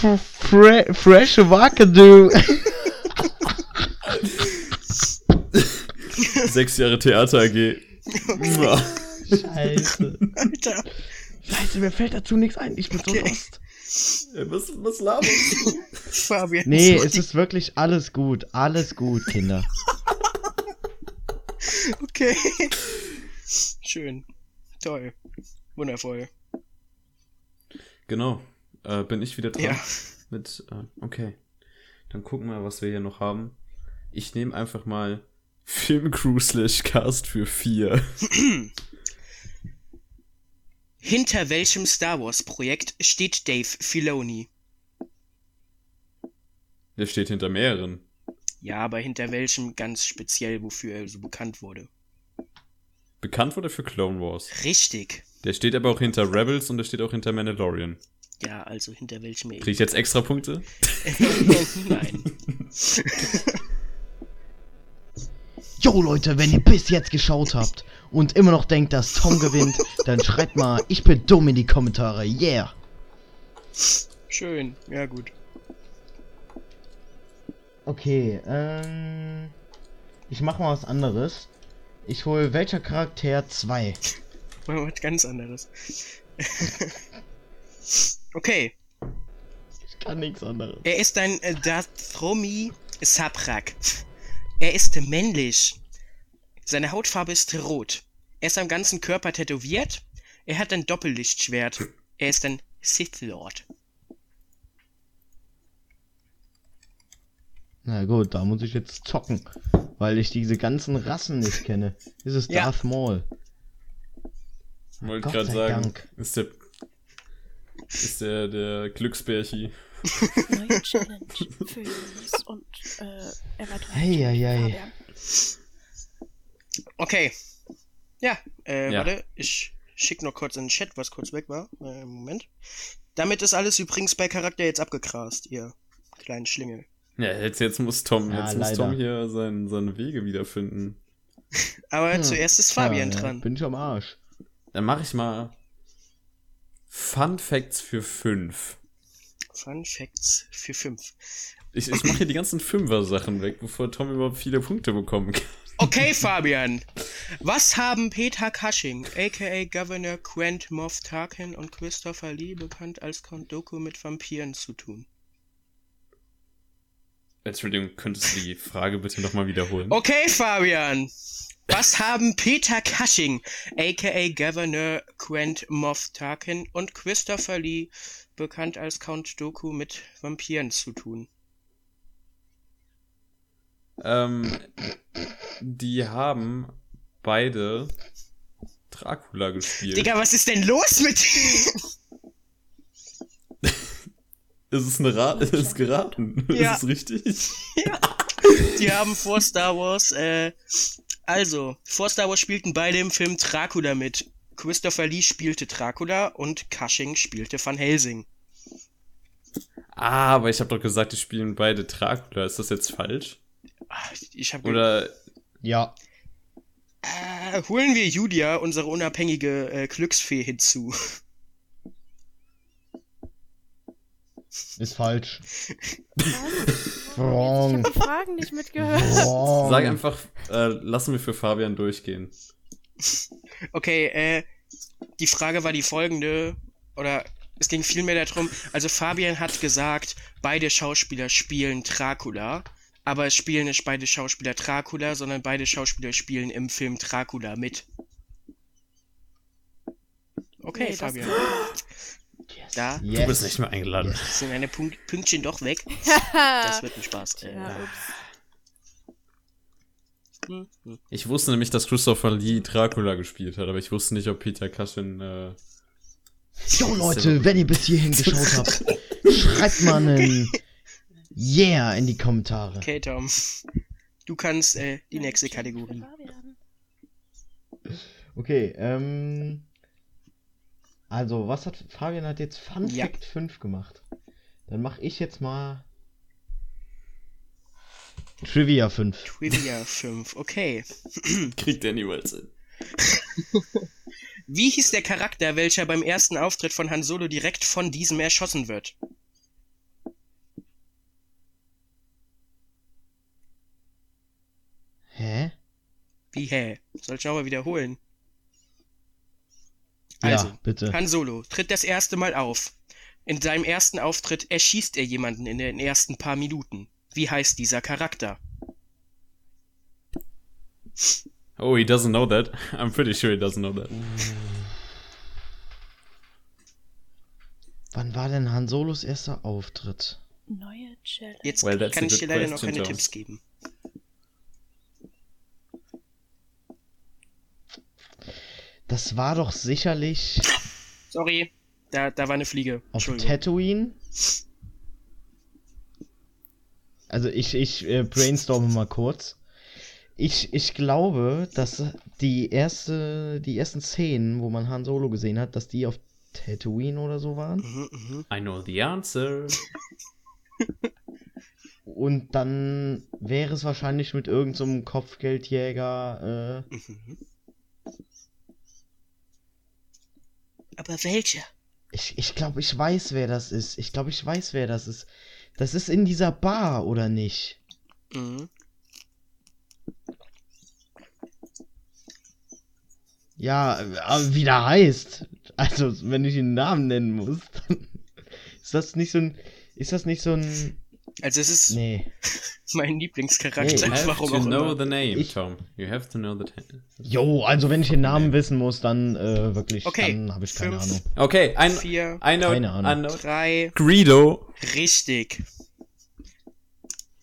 Fre fresh Wakadu. sechs Jahre Theater AG. Scheiße. Alter. Scheiße, mir fällt dazu nichts ein. Ich bin so Okay. lost. Ey, was, was laberst du? Fabian. Nee, so es ist wirklich alles gut. Alles gut, Kinder. Okay. Schön. Toll. Wundervoll. Genau. Äh, bin ich wieder dran? Ja. Mit, äh, okay. Dann gucken wir, was wir hier noch haben. Ich nehme einfach mal Filmcrew slash Cast für vier. Hinter welchem Star Wars Projekt steht Dave Filoni? Der steht hinter mehreren. Ja, aber hinter welchem ganz speziell, wofür er so bekannt wurde? Bekannt wurde für Clone Wars. Richtig. Der steht aber auch hinter Rebels und der steht auch hinter Mandalorian. Ja, also hinter welchem Krieg ich jetzt extra Punkte? Nein. Jo Leute, wenn ihr bis jetzt geschaut habt und immer noch denkt, dass Tom gewinnt, dann schreibt mal, ich bin dumm in die Kommentare. Yeah. Schön. Ja, gut. Okay, ähm. Ich mach mal was anderes. Ich hol welcher Charakter 2? Mal was ganz anderes. okay. Ich kann nichts anderes. Er ist ein äh, Dathromi Sabrak. Er ist männlich. Seine Hautfarbe ist rot. Er ist am ganzen Körper tätowiert. Er hat ein Doppellichtschwert. Er ist ein Sith Lord. Na gut, da muss ich jetzt zocken. Weil ich diese ganzen Rassen nicht kenne. Ist es Ja. Darth Maul? Wollte gerade sagen, Dank. ist der ist der der Glücksbärchi. Neue Challenge für Julis und äh, Erweiterung. Hey, hey, hey. Okay. Ja, äh, Ja. warte, ich schick noch kurz in den Chat, was kurz weg war. Äh, Moment. Damit ist alles übrigens bei Charakter jetzt abgegrast, ihr kleinen Schlingel. Ja, jetzt, jetzt muss Tom, Ja, jetzt muss. Tom hier sein, seine Wege wiederfinden. Aber Hm. zuerst ist Fabian Ja, dran. Bin ich am Arsch. Dann mache ich mal Fun Facts für fünf. Fun Facts für 5. Ich, ich mache hier die ganzen Fünfer-Sachen weg, bevor Tom überhaupt viele Punkte bekommen kann. Okay, Fabian. Was haben Peter Cushing, aka Governor Quent Moff Tarkin und Christopher Lee, bekannt als Count Dooku, mit Vampiren zu tun? Entschuldigung, könntest du die Frage bitte nochmal wiederholen? Okay, Fabian. Was haben Peter Cushing, aka Governor Quent Moff Tarkin und Christopher Lee, bekannt als Count Dooku, mit Vampiren zu tun? Ähm, die haben beide Dracula gespielt. Digga, was ist denn los mit dir? Ist es eine Ra ist es geraten? Ja. Ist es richtig? Die haben vor Star Wars, äh, also, vor Star Wars spielten beide im Film Dracula mit. Christopher Lee spielte Dracula und Cushing spielte Van Helsing. Ah, aber ich habe doch gesagt, die spielen beide Dracula. Ist das jetzt falsch? Ich habe Oder Ja. äh, holen wir Julia, unsere unabhängige äh, Glücksfee, hinzu. Ist falsch. Wrong. Ich habe Fragen nicht mitgehört. Wrong. sag einfach, äh, lassen wir für Fabian durchgehen. Okay, äh, die Frage war die folgende, oder es ging vielmehr darum, also Fabian hat gesagt, beide Schauspieler spielen Dracula, aber es spielen nicht beide Schauspieler Dracula, sondern beide Schauspieler spielen im Film Dracula mit. Okay, Nee, das- Fabian. Da Yes. Du bist nicht mehr eingeladen. sind meine Punk Pünktchen doch weg. Das wird ein Spaß. Äh, ja, hm, hm. Ich wusste nämlich, dass Christopher Lee Dracula gespielt hat, aber ich wusste nicht, ob Peter Cushing, äh, Jo Leute, wenn ihr bis hierhin geschaut habt, schreibt mal einen Yeah in die Kommentare. Okay, Tom. Du kannst äh, die Ja, nächste Kategorie. Okay, ähm. Also, was hat Fabian hat jetzt Fun Ja. Fact 5 gemacht? Dann mache ich jetzt mal Trivia 5. Trivia 5, okay. kriegt er niemals hin. Wie hieß der Charakter, welcher beim ersten Auftritt von Han Solo direkt von diesem erschossen wird? Hä? Wie hä? Soll ich nochmal wiederholen? Ja, Also, bitte. Han Solo tritt das erste Mal auf. In seinem ersten Auftritt erschießt er jemanden in den ersten paar Minuten. Wie heißt dieser Charakter? Oh, he doesn't know that. I'm pretty sure he doesn't know that. Wann war denn Han Solos erster Auftritt? Neue Challenge. Jetzt Well, kann ich dir leider noch keine. Tipps geben. Das war doch sicherlich Sorry, da, da war eine Fliege. auf. Tatooine. Also ich, ich äh, brainstorme mal kurz. Ich, ich glaube, dass die erste, die ersten Szenen, wo man Han Solo gesehen hat, dass die auf Tatooine oder so waren. Mhm, mhm. I know the answer. Und dann wäre es wahrscheinlich mit irgendeinem so Kopfgeldjäger. Äh, Mhm. Aber welcher? ich ich glaube, ich weiß, wer das ist. Ich glaube, ich weiß, wer das ist. Das ist in dieser Bar, oder nicht? Mhm. Ja, aber wie der heißt. Also, wenn ich den Namen nennen muss, dann ist das nicht so ein. Ist das nicht so ein. Also es ist Nee. mein Nee, Lieblingscharakter. have warum to auch know immer. the name, Ich- Tom. You have to know the name. Jo, also wenn ich den Namen wissen muss, dann äh, wirklich, Okay, dann habe ich keine fünf. Ahnung. Okay, ein, Vier, know, Keine Ahnung. Know. drei, Greedo. richtig.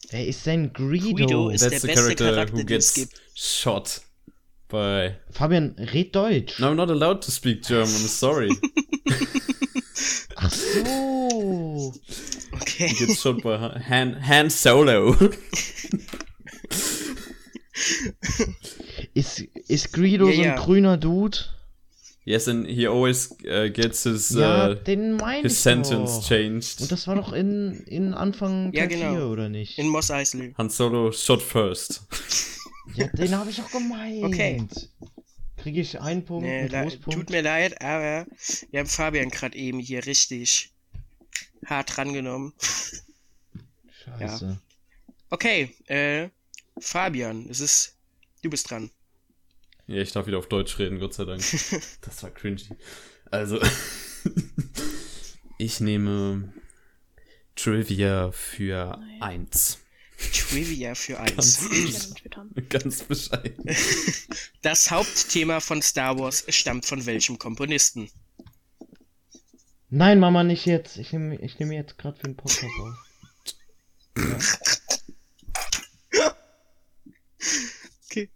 Wer ist denn Greedo? Guido ist- That's der the beste character Charakter, who den es gets gibt. shot by. Fabian, red Deutsch. No, I'm not allowed to speak German. I'm sorry. Ach so. Okay. He gets shot by Han, Han Solo. Ist, ist Greedo Ja, so ein ja. grüner Dude? yes, and he always uh, gets his ja, uh, his ich sentence doch. changed. Und das war doch in, in Anfang Ja, Teil genau. 4, oder nicht? In Moss Eisley. Han Solo shot first. ja, den habe ich auch gemeint. Okay. Kriege ich einen Punkt? Nee, einen Großpunkt? Tut mir leid, aber wir haben Fabian gerade eben hier richtig hart drangenommen. Scheiße. Ja. Okay, äh, Fabian, es ist, du bist dran. Ja, ich darf wieder auf Deutsch reden, Gott sei Dank. das war cringy. Also, ich nehme Trivia für 1. Trivia für eins. Ganz, ganz bescheiden. Das Hauptthema von Star Wars stammt von welchem Komponisten? Nein, Mama, nicht jetzt. Ich nehme ich nehm jetzt gerade für den Podcast auf. Okay,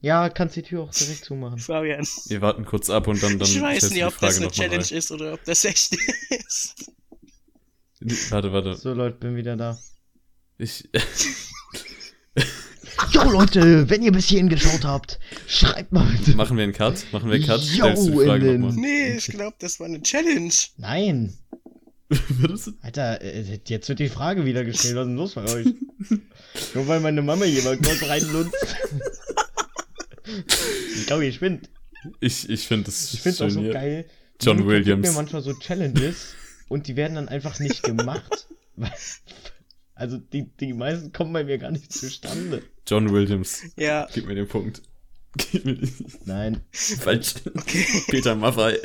Ja, kannst die Tür auch direkt zumachen. Fabian. Wir warten kurz ab und dann, dann ich weiß nicht, die ob das eine Challenge rein. ist oder ob das echt ist. Warte, warte. So, Leute, bin wieder da. Ich, Jo, Leute, wenn ihr bis hierhin geschaut habt, schreibt mal bitte. machen wir einen Cut? Machen wir einen Cut? Jo, Stellst du die Frage den- nochmal? Nee, ich glaube, das war eine Challenge. Nein. Würdest du- Alter, äh, jetzt wird die Frage wieder gestellt. Was ist denn los bei euch? Nur weil meine Mama hier mal kurz reinlunzt. ich glaube, ihr spinnt. Ich, ich finde es Ich finde es auch so hier. geil. John Williams. mir manchmal so Challenges und die werden dann einfach nicht gemacht. also die, die meisten kommen bei mir gar nicht zustande. John Williams. Ja, Gib mir den Punkt. Gib mir den. Nein. Falsch. Peter Maffei.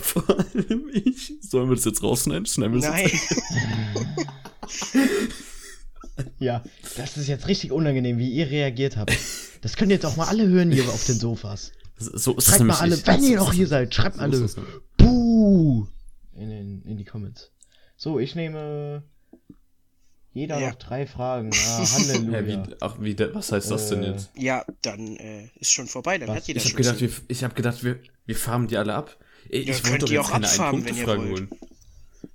Vor allem ich. Sollen wir das jetzt rausschneiden? Schneiden wir nein. Jetzt? Ja, das ist jetzt richtig unangenehm, wie ihr reagiert habt. Das könnt ihr jetzt auch mal alle hören hier auf den Sofas. So ist Schreibt mal alle, nicht. wenn ihr noch hier seid, schreibt So alle. Buh! In, den, in die Comments. So, ich nehme jeder Ja. noch drei Fragen. Ah, Ja, Halleluja. wie, ach, wie, der- was heißt das denn Äh, jetzt? Ja, dann äh, ist schon vorbei, dann Was? hat jeder Ich habe Schlüssel. gedacht, wir, ich hab gedacht wir, wir farmen die alle ab. Ey, Ja, ich könnt wollte doch jetzt auch keine abfarmen, wenn ihr Ein-Punkte-Frage wollt. holen.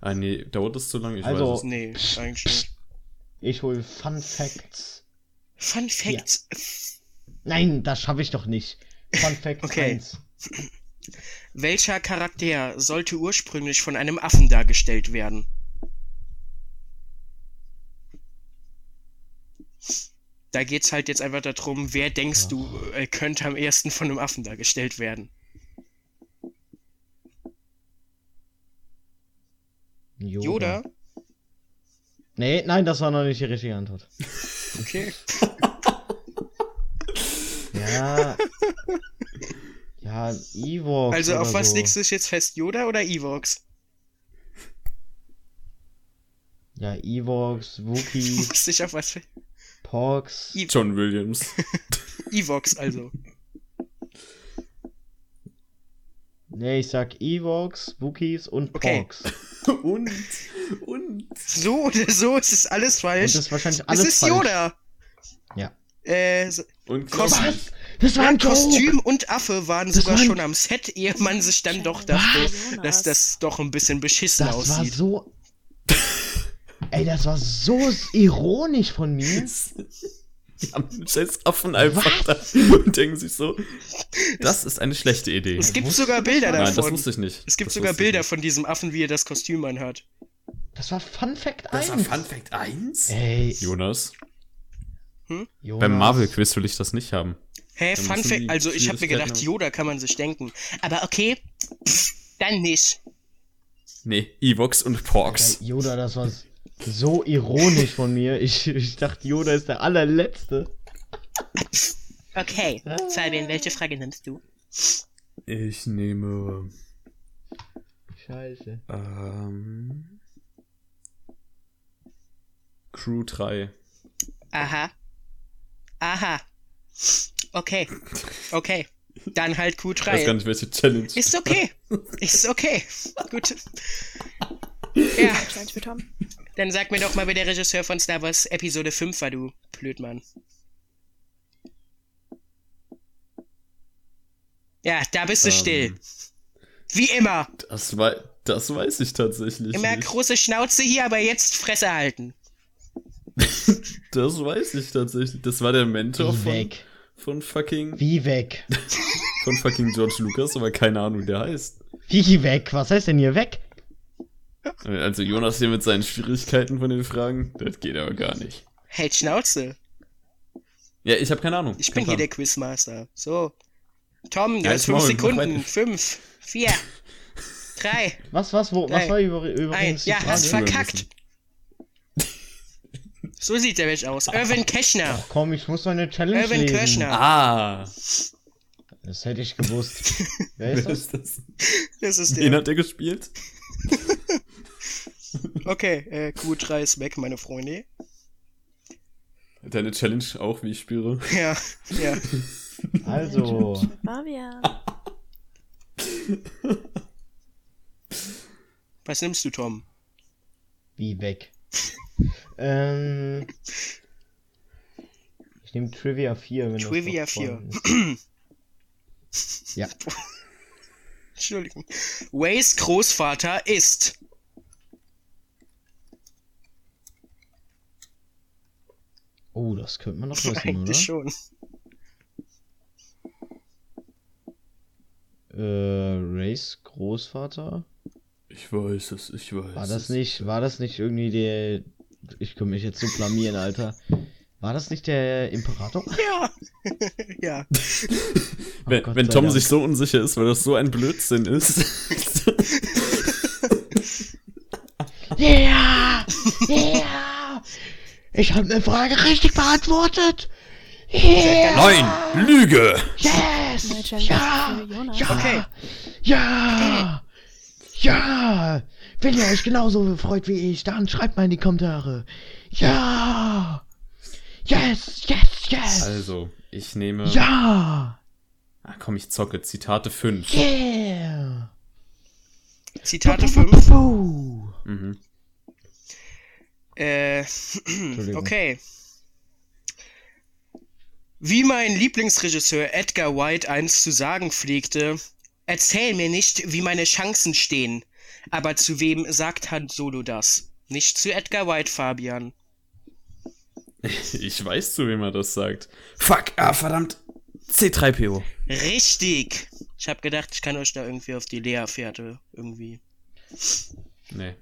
Ah, nee, dauert das zu lange? Ich Also- weiß es. Nee, eigentlich nicht. ich hole Fun Facts. Fun Facts. Nein, das schaffe ich doch nicht. Fun Fact Okay. 1. Welcher Charakter sollte ursprünglich von einem Affen dargestellt werden? Da geht's halt jetzt einfach darum, wer denkst du, äh, könnte am ersten von einem Affen dargestellt werden? Yoda? Nee, nein, das war noch nicht die richtige Antwort. Okay. Ja. ja, Evox. Also auf was so. legst du dich jetzt fest? Yoda oder Evox? Ja, Evox, Wookie, Musst dich auf was fe- Porks. I- John Williams. Evox also. Nee, ich sag Evox, Wookies und Okay. Porks. und, und. So oder so, es ist alles Und falsch. das ist wahrscheinlich Es alles ist falsch. Yoda. Ja. Äh, so- Und Was? Das war ein Joke. Kostüm und Affe waren Das sogar war ein- schon am Set, ehe man sich dann doch dachte, dass das doch ein bisschen beschissen Das war aussieht. so. Ey, das war so ironisch von mir. Die haben scheiß Affen einfach da und denken sich so, das ist eine schlechte Idee. Es gibt sogar das Bilder gar Nein, das davon. wusste ich nicht. Es gibt Das sogar Bilder von diesem Affen, wie er das Kostüm anhat. Das war Fun Fact 1. Das war Fun Fact 1? Ey, Jonas, Jonas. beim Marvel-Quiz will ich das nicht haben. Hä, Dann Fun Fact, also ich habe mir gedacht, Yoda kann man sich denken. Aber okay, pff, dann nicht. Nee, Evox und Alter, Porks. Yoda, das war so ironisch von mir. Ich, ich dachte, Yoda ist der allerletzte. Okay, Fabian, welche Frage nimmst du? Ich nehme, Scheiße. ähm, Crew 3. Aha. Aha. Okay. Okay. Dann halt Ich weiß gar Q3. nicht, welche Challenge. Ist okay. Ist okay. Gut. Ja, Eins für Tom. dann sag mir doch mal, wer der Regisseur von Star Wars Episode 5 war, du Blödmann. Ja, da bist du Ähm, still. Wie immer. Das, wei das weiß ich tatsächlich Immer nicht. große Schnauze hier, aber jetzt Fresse halten. Das weiß ich tatsächlich. Das war der Mentor Wie von, weg. Von fucking Wie weg. von fucking George Lucas, aber keine Ahnung, wie der heißt. Wie weg? Was heißt denn hier weg? Also Jonas hier mit seinen Schwierigkeiten von den Fragen, das geht aber gar nicht. Hält Schnauze. Ja, ich habe keine Ahnung. Ich bin hier der Quizmaster. So. Tom, du Ja, hast jetzt fünf Maul, Sekunden. Fünf, vier, drei, Was, was, wo, was Drei, war über, übrigens eins. Ja, hast verkackt. So sieht der Mensch aus. Irvin Keschner. Ach komm, ich muss meine Challenge Irvin lesen. Kirschner. Ah, Das hätte ich gewusst. Wer ist wer das? ist das? Das ist Wen der. hat der gespielt? Okay, äh, Q3 ist weg, meine Freunde. Deine Challenge auch, wie ich spüre. Ja, ja. Also, Fabian. Was nimmst du, Tom? wie weg? Ähm, ich nehme Trivia 4. Wenn Trivia noch 4. vorhanden ist. ja. Entschuldigung. Ways Großvater ist. Oh, das könnte man noch wissen, oder? Eigentlich schon. Äh, Rays Großvater? Ich weiß es, ich weiß War das es. nicht, war das nicht irgendwie der, ich könnte mich jetzt so blamieren, Alter. War das nicht der Imperator? Ja. ja. Wenn, Gott wenn sei Tom Dank. sich so unsicher ist, weil das so ein Blödsinn ist. Yeah! Yeah! Ich habe eine Frage richtig beantwortet! Yeah! Nein! Lüge! Yes! Ja! Ja! Okay. Ja! Ja! Wenn ihr euch genauso freut wie ich, dann schreibt mal in die Kommentare. Ja! Yes! Yes! Yes! Also, ich nehme. Ja! Ah, komm, ich zocke. Zitate 5. Yeah! Zitate Puh, 5. puh. Mhm. Äh, okay. Wie mein Lieblingsregisseur Edgar White einst zu sagen pflegte, erzähl mir nicht, wie meine Chancen stehen. Aber zu wem sagt Han Solo das? Nicht zu Edgar White, Fabian. Ich weiß, zu wem er das sagt. Fuck, ah, verdammt. C3PO. Richtig. Ich hab gedacht, ich kann euch da irgendwie auf die Lea-Fährte irgendwie. Nee.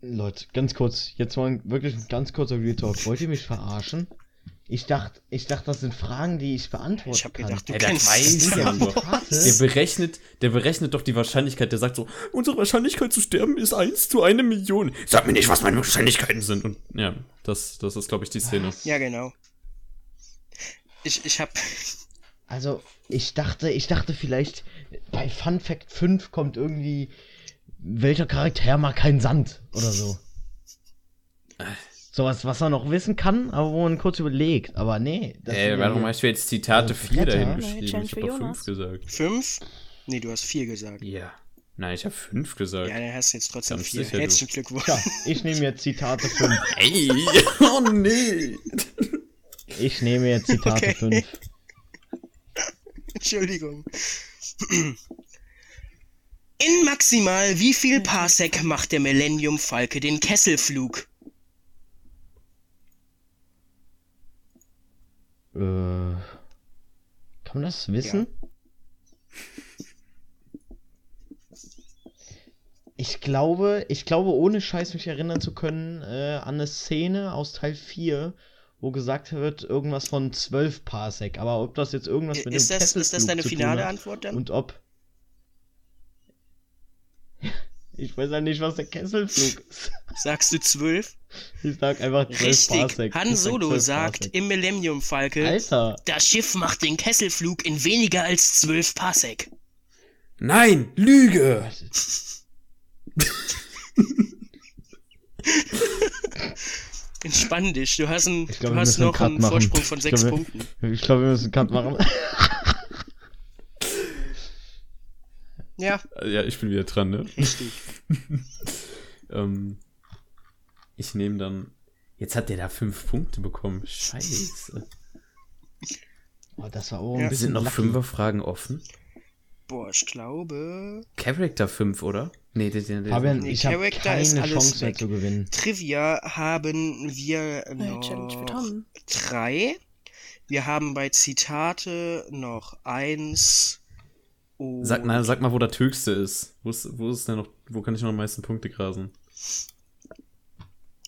Leute, ganz kurz, jetzt mal wirklich ein ganz kurzer Real Talk. Wollt ihr mich verarschen? Ich dachte, ich dachte, das sind Fragen, die ich beantworten Ich hab kann. gedacht, du Ja, der weiß ja. Zitate? Der berechnet, der berechnet doch die Wahrscheinlichkeit, der sagt so, unsere Wahrscheinlichkeit zu sterben ist 1 zu eine Million. Sag mir nicht, was meine Wahrscheinlichkeiten sind. Und ja, das, das ist, glaube ich, die Szene. Ja, genau. Ich, ich hab. Also, ich dachte, ich dachte vielleicht, bei Fun Fact 5 kommt irgendwie, welcher Charakter mag keinen Sand oder so. Sowas, was er noch wissen kann, aber wo man kurz überlegt. Aber nee. das Ey, warum ja- hast du jetzt Zitate Das ist 4 dahin geschrieben? Ich für hab doch Jonas. 5 gesagt. Fünf? Nee, du hast vier gesagt. Ja. Nein, ich habe 5 gesagt. Ja, dann hast du jetzt trotzdem Ganz vier. sicher, du. Herzlichen Glückwunsch. Tja, ich nehme jetzt Zitate 5. Ey, oh nee. Ich nehme jetzt Zitate Okay. 5. Entschuldigung. In maximal wie viel Parsec macht der Millennium Falke den Kesselflug? Äh, kann man das wissen? Ich glaube, ich glaube, ohne Scheiß mich erinnern zu können, äh, an eine Szene aus Teil 4, wo gesagt wird, irgendwas von 12 Parsec. Aber ob das jetzt irgendwas mit Ist dem das, ist das deine finale Antwort dann? Und ob. Ich weiß ja nicht, was der Kesselflug ist. Sagst du 12? Ich sag einfach 12 Richtig. Parsec. Han Ich sag Solo 12 sagt Parsec. im Millennium Falcon, Alter. das Schiff macht den Kesselflug in weniger als 12 Parsec. Nein, Lüge! Entspann dich, du hast, ein, Ich glaub, du hast einen noch einen machen. Vorsprung von Ich 6 glaub, wir- Punkten. Ich glaube, wir müssen einen Cut machen. Ja, Ja, ich bin wieder dran, ne? richtig. Ähm, ich nehme dann. Jetzt hat der da fünf Punkte bekommen. Scheiße. Oh, das war auch Ja. ein bisschen sind noch lucky. Fünferfragen offen. Boah, ich glaube. Character 5, oder? Nee, der, der Fabian, Nee, ich habe keine Chance mehr zu gewinnen. Trivia haben wir noch drei. Wir haben bei Zitate noch eins. Und Sag mal, sag mal, wo das höchste ist. Wo ist, wo ist denn noch, wo kann ich noch am meisten Punkte grasen?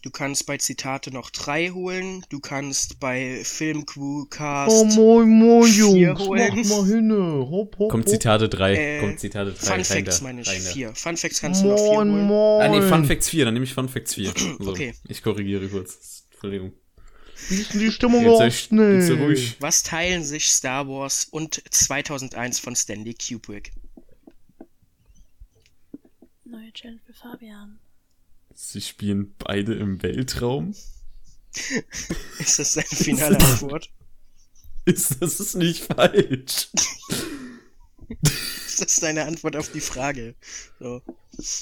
Du kannst bei Zitate noch drei holen. Du kannst bei Oh, Filmcrewcast moin, moin, Vier Jungs. holen. Mach mal hin. Hopp, hopp, Kommt. Zitate 3. Äh, Kommt Zitate 3. Fun Facts meine ich vier. Fun Facts kannst du Moin, noch vier holen. moin. Ah, nee, Fun Facts 4. Dann nehme ich Fun Facts 4. So, Okay. Ich korrigiere kurz. Entschuldigung. Wie ist denn die Stimmung Jetzt auf? jetzt sei ruhig. Was teilen sich Star Wars und 2001 von Stanley Kubrick? Neue Challenge für Fabian. Sie spielen beide im Weltraum. Ist das seine finale Antwort? Ist das ist nicht falsch? Ist das deine Antwort auf die Frage? So.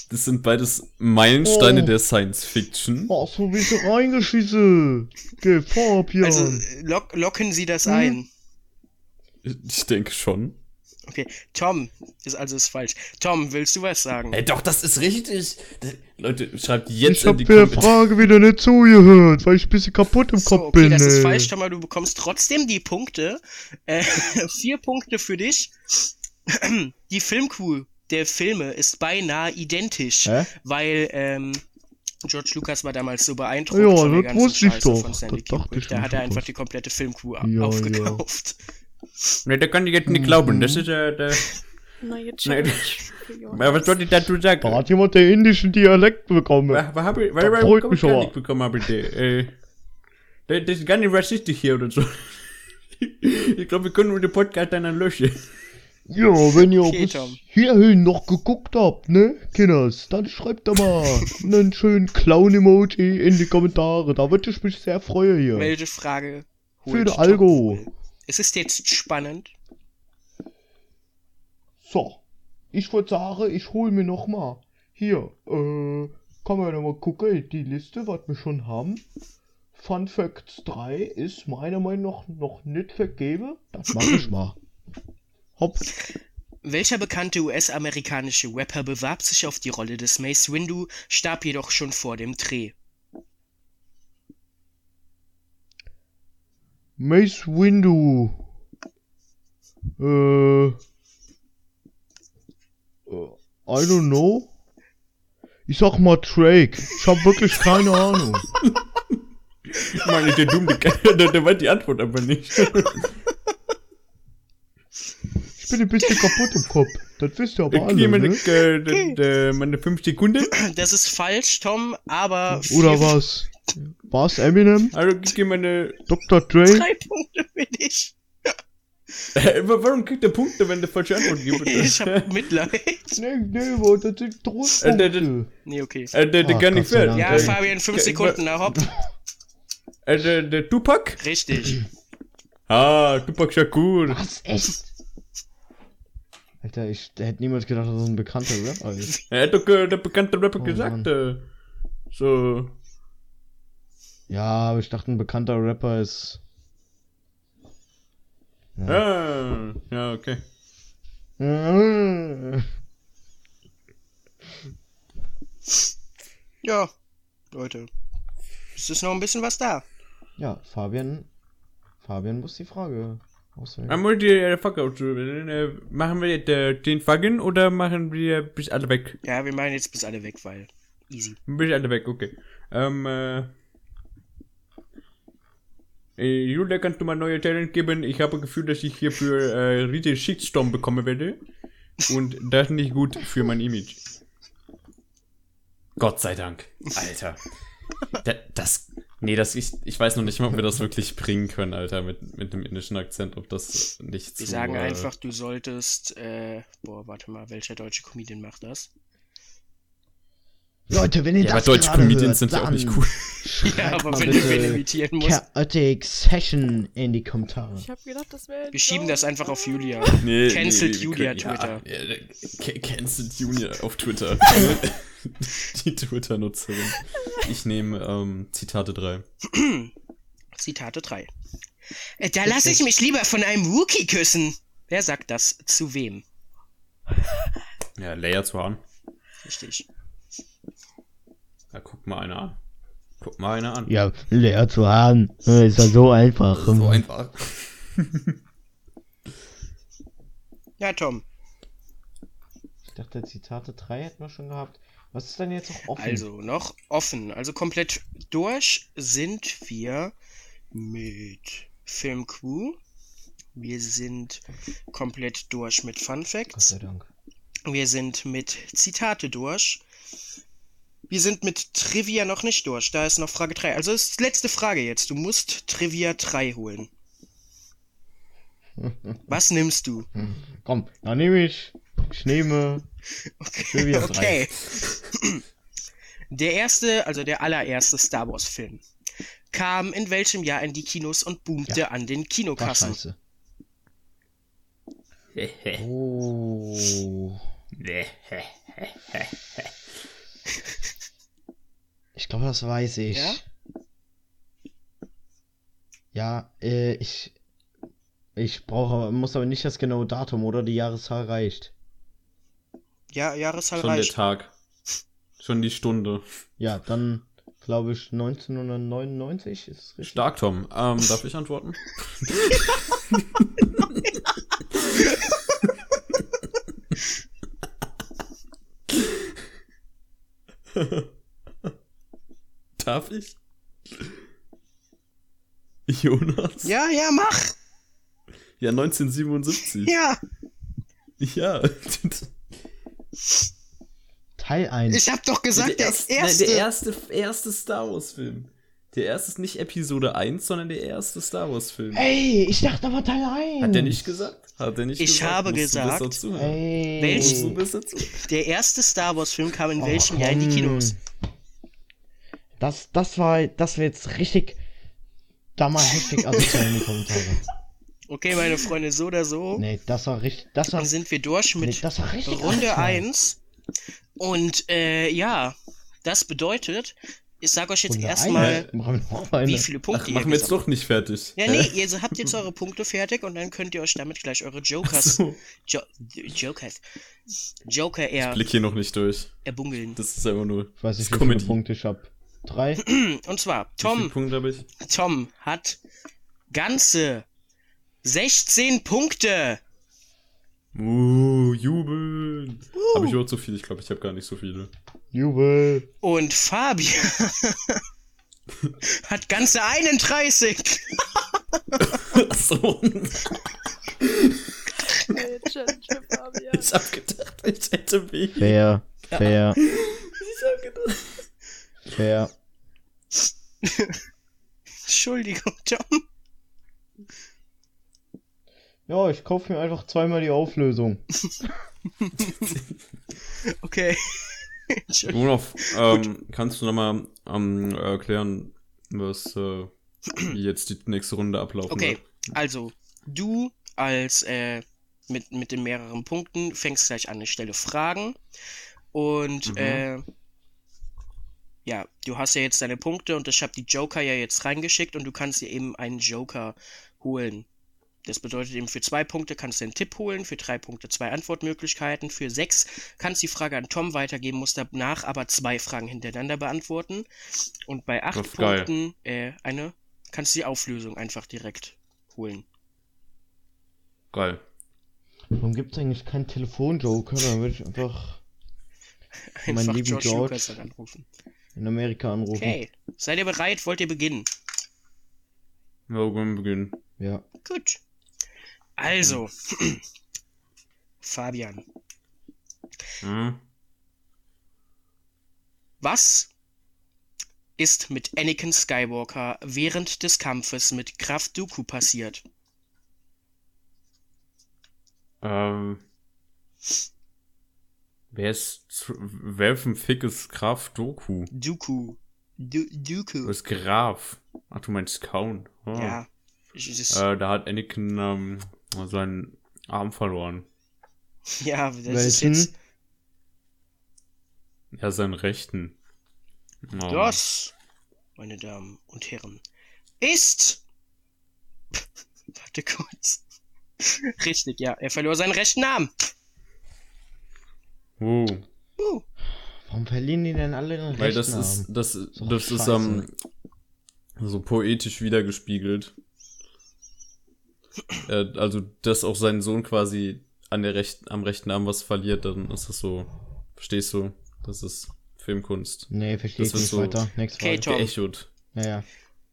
Das sind beides Meilensteine Oh. der Science Fiction. Ach so, wie so reingeschissen. Geh, Fabian. Also äh, lock, locken Sie das Hm. ein. Ich denke schon. Okay, Tom ist also ist falsch. Tom, willst du was sagen? Ey, doch, das ist richtig. Das, Leute, schreibt jetzt ich hab in die der Kommentare. Frage wieder nicht zugehört, weil ich ein bisschen kaputt im So, Kopf okay, bin. das ist ey. falsch, Tom, aber du bekommst trotzdem die Punkte. Äh, vier Punkte für dich. Die Filmcrew der Filme ist beinahe identisch, Hä? weil ähm, George Lucas war damals so beeindruckt Ja, von der das ganzen wusste ich Scheiße doch. von Stanley Das dachte Kubrick. ich Da hat er schon einfach die komplette Filmcrew Ja, aufgekauft. Ne, da kann ich jetzt nicht glauben. Das ist äh, der. Für Jonas. Ja, was soll ich dazu sagen? Da hat jemand den indischen Dialekt bekommen. Was, was hab ich, was, was, freut mich hab ich aber. nicht bekommen, aber der, äh, der, das ist gar nicht rassistisch hier oder so. Ich glaube, wir können nur den Podcast dann löschen. Ja, wenn ihr Okay, bis hierhin noch geguckt habt, ne, Kinders, dann schreibt da mal einen schönen Clown-Emoji in die Kommentare. Da würde ich mich sehr freuen hier. Welche Frage Für den Algo. Es ist jetzt spannend. So, ich würde sagen, ich hol mir noch mal hier, äh, kann man ja noch mal gucken, die Liste, was wir schon haben. Fun Facts 3 ist meiner Meinung nach noch nicht vergeben. Das mach ich mal. Hopp. Welcher bekannte US-amerikanische Rapper bewarb sich auf die Rolle des Mace Windu, starb jedoch schon vor dem Dreh? Mace Windu. Äh. äh, I don't know. Ich sag mal Drake. Ich hab wirklich keine Ahnung. Ich meine, der Dumme, der, der, der weiß die Antwort aber nicht. Ich bin ein bisschen kaputt im Kopf. Das wisst ihr aber Ich nehme alle, meine, ne? äh, meine 5 Sekunden. Das ist falsch, Tom, aber Oder was? Was Eminem? Also, ich gebe meine. Dr. Dre? drei Punkte für dich. Äh, warum kriegt der Punkte, wenn der falsche Antwort gibt? Ich hab Mitleid. Nee, nee, wo, das sind Äh, der- Trostpunkte. Nee, okay. Äh, der, der Ah, gar nicht fair. Dank. Ja, Äh, Fabian, fünf äh, Sekunden, na hopp. Äh, der, der Tupac? Richtig. Ah, Tupac Shakur. Was? Echt? Alter, ich hätte niemals gedacht, dass das ein bekannter Rapper ist. Er hat doch der bekannte Rapper Oh, gesagt. Mann. Äh, so. Ja, aber ich dachte, ein bekannter Rapper ist. Ah, ja, okay. Ja. Ja, Leute. Es ist noch ein bisschen was da. Ja, Fabian Fabian muss die Frage auswählen. Dann muss die äh. Äh, machen wir jetzt, äh, den Faggen oder machen wir bis alle weg? Ja, wir machen jetzt bis alle weg, weil easy. Bis alle weg, okay. Ähm, äh. äh, Julia, kannst du mal neue Talent geben? Ich habe ein Gefühl, dass ich hier für äh, riesige Shitstorm bekommen werde. Und das ist nicht gut für mein Image. Gott sei Dank. Alter. Da, das. Nee, das ich, ich weiß noch nicht mal, ob wir das wirklich bringen können, Alter, mit, mit einem indischen Akzent, ob das nicht Wir zu, sagen äh, einfach, du solltest, äh, boah, warte mal, welcher deutsche Comedian macht das? Leute, wenn ihr Ja, aber das deutsche gerade Comedians hört, sind ja auch nicht cool. Ja, aber wenn du wen imitieren musst. Chaotic Session in die Kommentare. Ich hab gedacht, das wäre. Wir schieben das einfach auf Julia. Nee, Cancelled wir Julia können- Twitter. Ja, ja, ca- cancelled Julia auf Twitter. Die Twitter-Nutzerin. Ich nehme ähm, Zitate 3. Zitate 3. Äh, Da lasse ich mich lieber von einem Wookie küssen. Wer sagt das? Zu wem? Ja, Leia zu haben. Richtig. Ja, guck mal einer an. Guck mal einer an. Ja, leer zu haben. Ist ja so einfach. So einfach. Ja, Tom. Ich dachte, Zitate 3 hätten wir schon gehabt. Was ist denn jetzt noch offen? Also noch offen. Also komplett durch sind wir mit Film Crew. Wir sind komplett durch mit Fun Gott Facts. sei Dank. Wir sind mit Zitate durch. Wir sind mit Trivia noch nicht durch. Da ist noch Frage 3. Also ist letzte Frage jetzt. Du musst Trivia 3 holen. Was nimmst du? Komm, dann nehme ich. Ich nehme. 3. Okay. Der erste, also der allererste Star Wars Film kam in welchem Jahr in die Kinos und boomte Ja. an den Kinokassen? Oh. Ich glaube, das weiß ich. Ja? Ja, äh, ich. Ich brauche muss aber nicht das genaue Datum oder die Jahreszahl reicht. Ja, Jahreszahl Schon der reicht. Tag. Schon die Stunde. Ja, dann glaube ich 1999 ist richtig. Stark, Tom. Ähm, darf ich antworten? darf ich? Jonas? Ja, ja, mach! Ja, 1977. Ja! Ja. Teil 1. Ich hab doch gesagt, der, erste, erste. Nein, der erste, erste Star Wars Film. Der erste ist nicht Episode 1, sondern der erste Star Wars Film. Ey, ich dachte aber Teil 1. Hat der nicht gesagt? Hat der nicht Ich gesagt? habe Musst gesagt, Du dazu Ey. Welch- du dazu? Der erste Star Wars Film kam in Oh, welchem Jahr in die. Kinos? Das, das war, das war jetzt richtig. Da mal heftig asozial in die Kommentare. Okay, meine Freunde, so oder so. Nee, das war richtig. Das war. Dann sind wir durch mit Nee, das war richtig. Runde asozial. 1. Und äh, ja, das bedeutet, ich sag euch jetzt erstmal, wie viele Punkte Ach, ihr machen wir jetzt doch nicht fertig. Ja, nee, ihr habt jetzt eure Punkte fertig und dann könnt ihr euch damit gleich eure Jokers, So, jo Jokers, Joker ich er, blick hier noch nicht durch. erbungeln. Das ist einfach nur. Ich weiß nicht, wie viele. Punkte ich hab. Drei. Und zwar, Wie viele Tom, Punkte habe ich? Tom hat ganze 16 Punkte. Uh, jubeln. Habe ich überhaupt so viel? Ich glaube, ich habe gar nicht so viele. Jubel. Und Fabian hat ganze 31. so. Ich hab gedacht, ich hätte weh. Fair. Fair. Ich hab gedacht. Fair. Entschuldigung, Tom. Ja, ich kaufe mir einfach zweimal die Auflösung. Okay. Olaf, ähm, kannst du nochmal ähm, erklären, was äh, wie jetzt die nächste Runde ablaufen Okay, wird? also, du als äh, mit, mit den mehreren Punkten fängst gleich an, ich stelle Fragen. Und Mhm. äh, ja, du hast ja jetzt deine Punkte und ich habe die Joker ja jetzt reingeschickt und du kannst dir eben einen Joker holen. Das bedeutet eben, für zwei Punkte kannst du einen Tipp holen, für drei Punkte zwei Antwortmöglichkeiten, für sechs kannst du die Frage an Tom weitergeben, musst danach aber zwei Fragen hintereinander beantworten. Und bei acht. Punkten äh, eine kannst du die Auflösung einfach direkt holen. Geil. Warum gibt es eigentlich keinen Telefonjoker? Dann würde ich einfach Einfach lieben George, George. Lucas dann anrufen. in Amerika anrufen. Okay, seid ihr bereit? Wollt ihr beginnen? Ja, wir können beginnen. Ja. Gut. Also, Fabian, Hm? was ist mit Anakin Skywalker während des Kampfes mit Graf Dooku passiert? Ähm. Wer ist. Welchen Fick ist Graf Doku? Dooku. Dooku. Du bist Graf. Ach, du meinst Kaun. Ah. Ja. Äh, da hat Anakin ähm, seinen Arm verloren. ja, das ist Welchen? jetzt. Ja, seinen rechten. Oh. Das, meine Damen und Herren, ist. Warte kurz. Richtig, ja. Er verlor seinen rechten Arm. Oh. Uh, Warum verlieren die denn alle ihren Weil das rechten ist, Arm? das, doch das ist scheiße. ähm, so poetisch wiedergespiegelt. Äh, also, dass auch sein Sohn quasi an der rechten, am rechten Arm was verliert, dann ist das so. Verstehst du? Das ist Filmkunst. Nee, verstehe ich wird nicht so- weiter. Nächste Okay, Frage. Tom. Geechot. Ja, ja.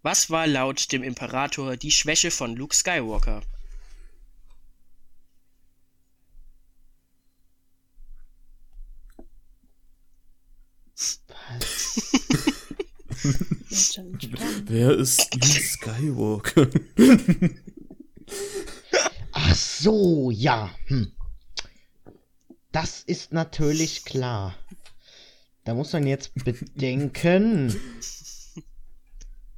was war laut dem Imperator die Schwäche von Luke Skywalker? Wer ist Luke Skywalker? Ach so, ja. Hm. Das ist natürlich klar. Da muss man jetzt bedenken.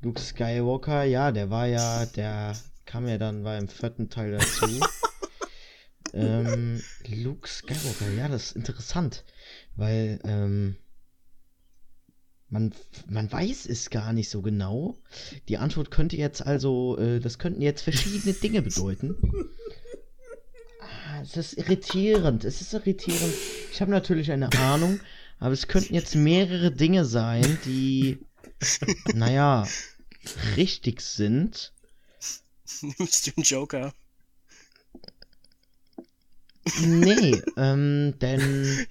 Luke Skywalker, ja, der war ja, der kam ja dann, war im vierten Teil dazu. ähm, Luke Skywalker, ja, das ist interessant, weil ähm, man, man weiß es gar nicht so genau. Die Antwort könnte jetzt also, äh, das könnten jetzt verschiedene Dinge bedeuten. Ah, es ist irritierend, es ist irritierend. Ich habe natürlich eine Ahnung, aber es könnten jetzt mehrere Dinge sein, die, naja, richtig sind. Nimmst du einen Joker? Nee, ähm, denn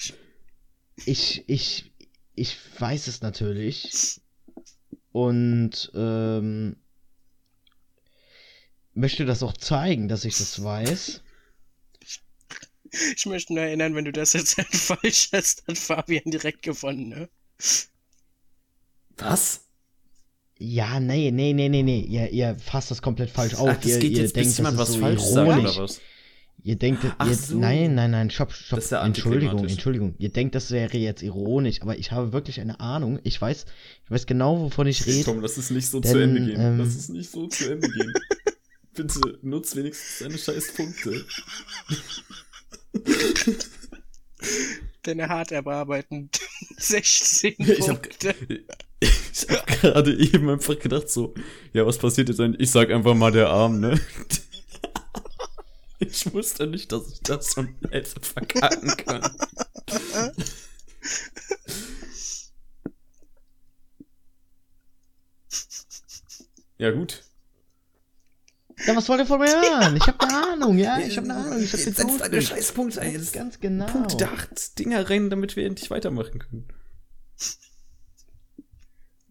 ich, ich, ich weiß es natürlich und ähm, möchte das auch zeigen, dass ich das weiß. Ich möchte nur erinnern, wenn du das jetzt falsch hast, hat Fabian direkt gewonnen, ne? Was? Ja, nee, nee, nee, nee, nee. Ihr, ihr fasst das komplett falsch auf. Ach, das ihr, geht ihr jetzt, denkt, jemand das was falsch sagt, oder was? Ihr denkt, Ach ihr, so. nein, nein, nein, stopp, stopp. Ja Entschuldigung. Entschuldigung. Ihr denkt, das wäre jetzt ironisch, aber ich habe wirklich eine Ahnung. Ich weiß, ich weiß genau, wovon ich rede. Tom, lass es nicht so Denn, zu Ende gehen. ähm, lass es nicht so zu Ende gehen. Bitte, nutz wenigstens deine scheiß Punkte. Deine hart erarbeiteten 16 Ich hab, Punkte. ich hab gerade eben einfach gedacht so, ja, was passiert jetzt eigentlich? Ich sag einfach mal der Arm, ne? Ich wusste nicht, dass ich das so hätte verkacken kann. Ja, gut. Ja, was wollt ihr von mir hören? Ich habe eine Ahnung, ja, ich habe eine Ahnung. Ich hab Jetzt den setz deine. Scheißpunkte ein. Ganz, Jetzt ganz genau. Punkte da acht Dinger rein, damit wir endlich weitermachen können.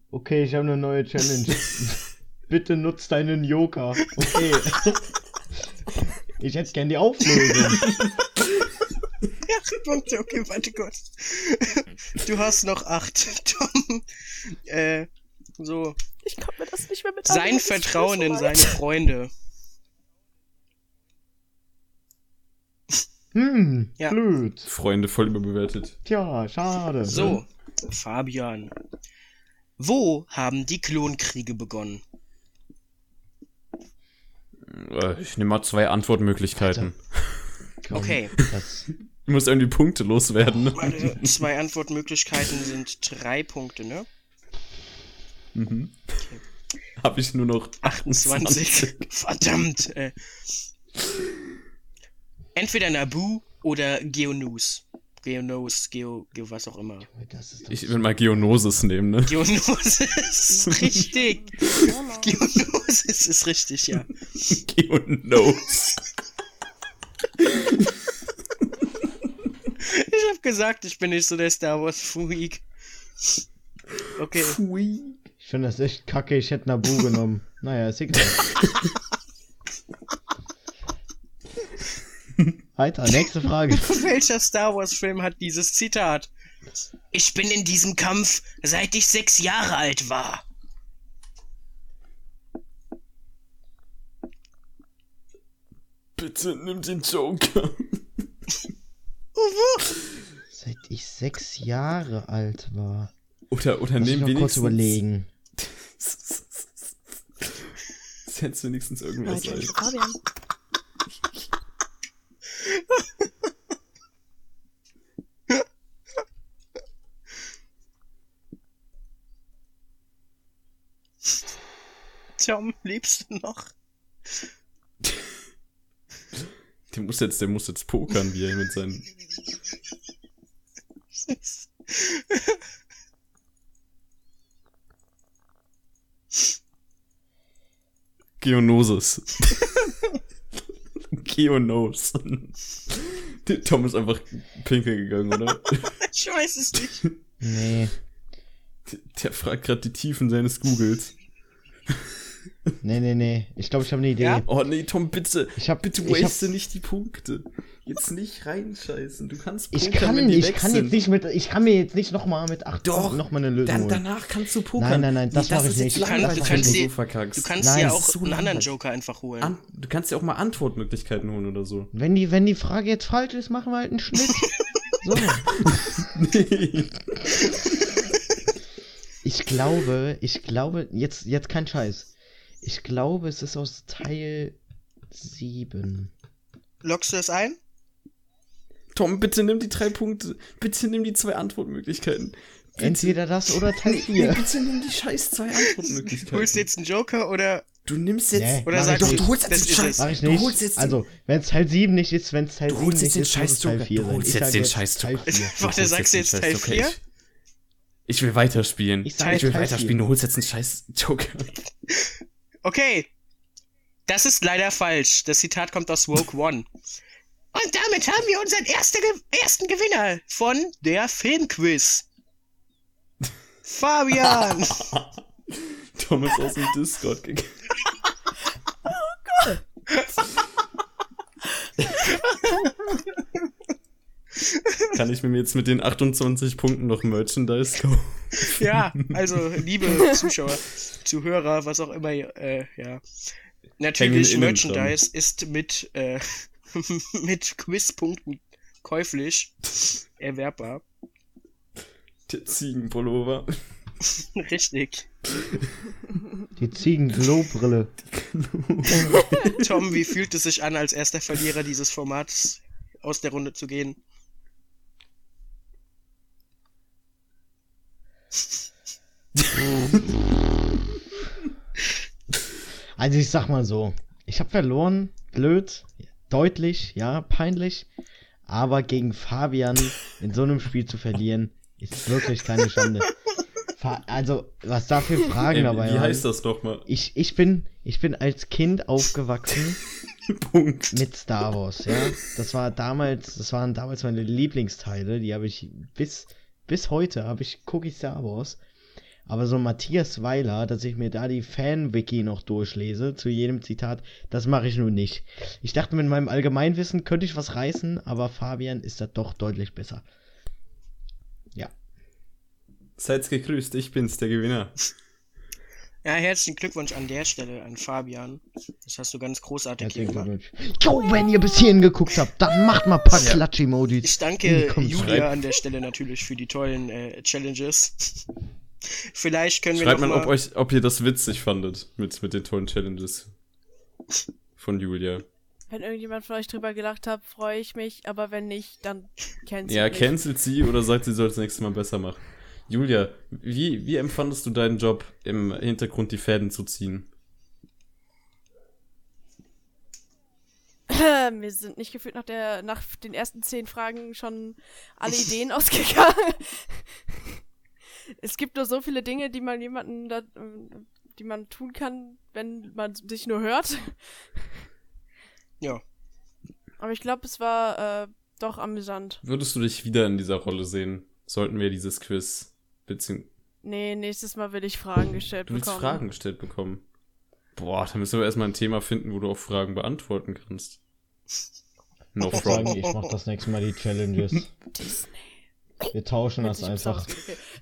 Okay, ich habe eine neue Challenge. Bitte nutz deinen Joker. Okay. ich hätte gern die Auflösung. Acht Punkte, okay, warte kurz. Du hast noch acht. Tom, äh, so. Ich kann mir das nicht mehr mit Sein Vertrauen in seine. Freunde. Hm, Ja. blöd. Freunde voll überbewertet. Tja, schade. So, Fabian. Wo haben die Klonkriege begonnen? Äh, Ich nehme mal zwei Antwortmöglichkeiten. Komm, Okay. Das, Ich muss irgendwie Punkte loswerden. Ne? Warte, zwei Antwortmöglichkeiten sind drei Punkte, ne? Mhm. Habe ich nur noch 28. Verdammt. Äh. Entweder Nabu oder Geonus. Geonos, Geo, Geo, was auch immer. Das ist doch Ich will mal Geonosis nehmen, ne? Geonosis, richtig. Geonosis ist richtig, ja. Geonos. Ich hab gesagt, ich bin nicht so der Star Wars Freak. Okay, Ich finde das echt kacke, ich hätte Nabu genommen. Naja, ist egal. Weiter, nächste Frage. welcher Star Wars Film hat dieses Zitat? Ich bin in diesem Kampf, seit ich sechs Jahre alt war. Bitte nimm den Joker. Seit ich sechs Jahre alt war. Oder, oder Muss ich nehm noch kurz wenigstens. überlegen. Setz wenigstens irgendwas ein. Fabian. Tom, lebst du noch? Der muss jetzt, der muss jetzt pokern, wie er mit seinen. Geonosis. Geonos. Der Tom ist einfach pinkeln gegangen, oder? Ich weiß es nicht. Nee, Der fragt gerade die Tiefen seines Googles. Nee, nee, nee. Ich glaube, ich habe eine Idee. Ja? Oh nee, Tom, bitte. Ich hab, Bitte ich, hab, waste nicht die Punkte. Jetzt nicht reinscheißen. Du kannst ich pokern, kann, wenn die ich weg kann sind. jetzt nicht mit, ich kann mir jetzt nicht noch mal mit acht Doch, noch mal eine Lösung Dann, holen. danach kannst du pokern. Nein, nein, nein, das Nee, mach ich nicht. Du, das kannst du dir, so verkackst. du kannst Nein, dir das auch so einen anderen. Joker einfach holen. An, du kannst ja auch mal Antwortmöglichkeiten holen oder so. Wenn die, wenn die Frage jetzt falsch ist, machen wir halt einen Schnitt. so. Nee. Ich glaube, ich glaube, jetzt, jetzt kein Scheiß. Ich glaube, es ist aus Teil 7. Lockst du es ein? Tom, bitte nimm die drei Punkte. Bitte nimm die zwei Antwortmöglichkeiten. Bitte. Entweder das oder Teil Nee, 4. bitte nimm die scheiß zwei Holst du Antwortmöglichkeiten. jetzt einen Joker oder Du nimmst jetzt. Nee, Oder mach sag ich Doch, nicht. du holst Das jetzt den Scheiß. Mach ich Du nicht. holst jetzt also, wenn es Teil 7 nicht ist, wenn es Teil Du 7 holst nicht jetzt den ist, muss es Teil Scheiß-Joker. 4 Du sein. holst Ich jetzt den Scheiß-Joker. Teil 4. Warte, holst sagst du jetzt jetzt den Teil Scheiß-Joker. 4? Ich, will weiterspielen. Ich Ich, will weiterspielen. 4. Du holst jetzt einen scheiß Joker. Okay. Das ist leider falsch. Das Zitat kommt aus Woke One. Und damit haben wir unseren erste, Ge- ersten Gewinner von der Filmquiz. Fabian! Tom ist aus dem Discord gegangen. Kann ich mir jetzt mit den 28 Punkten noch Merchandise kaufen? ja, also, liebe Zuschauer, Zuhörer, was auch immer, äh, ja. Natürlich, Merchandise ist mit, äh, mit Quizpunkten käuflich erwerbbar. Der Ziegenpullover. Richtig. Die Ziegen-Glow-Brille. Tom, wie fühlt es sich an, als erster Verlierer dieses Formats aus der Runde zu gehen? Also ich sag mal so, ich habe verloren, blöd, deutlich, ja, peinlich, aber gegen Fabian in so einem Spiel zu verlieren, ist wirklich keine Schande. Also, was da für Fragen Ey, dabei wie waren. heißt das nochmal? Ich, ich bin, ich bin als Kind aufgewachsen mit Star Wars, ja. Das war damals, das waren damals meine Lieblingsteile, die habe ich bis, bis heute habe ich gucke ich Star Wars. Aber so Matthias Weiler, dass ich mir da die Fan-Wiki noch durchlese zu jedem Zitat, das mache ich nun nicht. Ich dachte, mit meinem Allgemeinwissen könnte ich was reißen, aber Fabian ist da doch deutlich besser. Ja. Seid gegrüßt, ich bin's, der Gewinner. Ja, herzlichen Glückwunsch an der Stelle an Fabian. Das hast du ganz großartig hier Herzlichen gemacht. Glückwunsch. Jo, wenn ihr bis hierhin geguckt habt, dann macht mal ein paar Klatsch-Emojis. Ich danke. Julia an der Stelle natürlich für die tollen äh, Challenges. Vielleicht können wir Schreibt noch mal, mal, ob, euch, ob ihr das witzig fandet mit, mit den tollen Challenges von Julia. Wenn irgendjemand von euch drüber gelacht hat, freue ich mich, aber wenn nicht, dann kennt Ja, mich. cancelt sie oder sagt, sie soll es nächstes Mal besser machen. Julia, wie, wie empfandest du deinen Job, im Hintergrund die Fäden zu ziehen? Mir sind nicht gefühlt nach, der, nach den ersten zehn Fragen schon alle Ideen ausgegangen. es gibt nur so viele Dinge, die man jemanden, da, die man tun kann, wenn man sich nur hört. Ja. Aber ich glaube, es war äh, doch amüsant. Würdest du dich wieder in dieser Rolle sehen? Sollten wir dieses Quiz beziehungsweise Nee, nächstes Mal will ich Fragen gestellt Du willst bekommen. Fragen gestellt bekommen. Boah, da müssen wir erstmal ein Thema finden, wo du auch Fragen beantworten kannst. No Ich sagen, ich mach das nächste Mal die Challenges. Disney. Wir tauschen das einfach.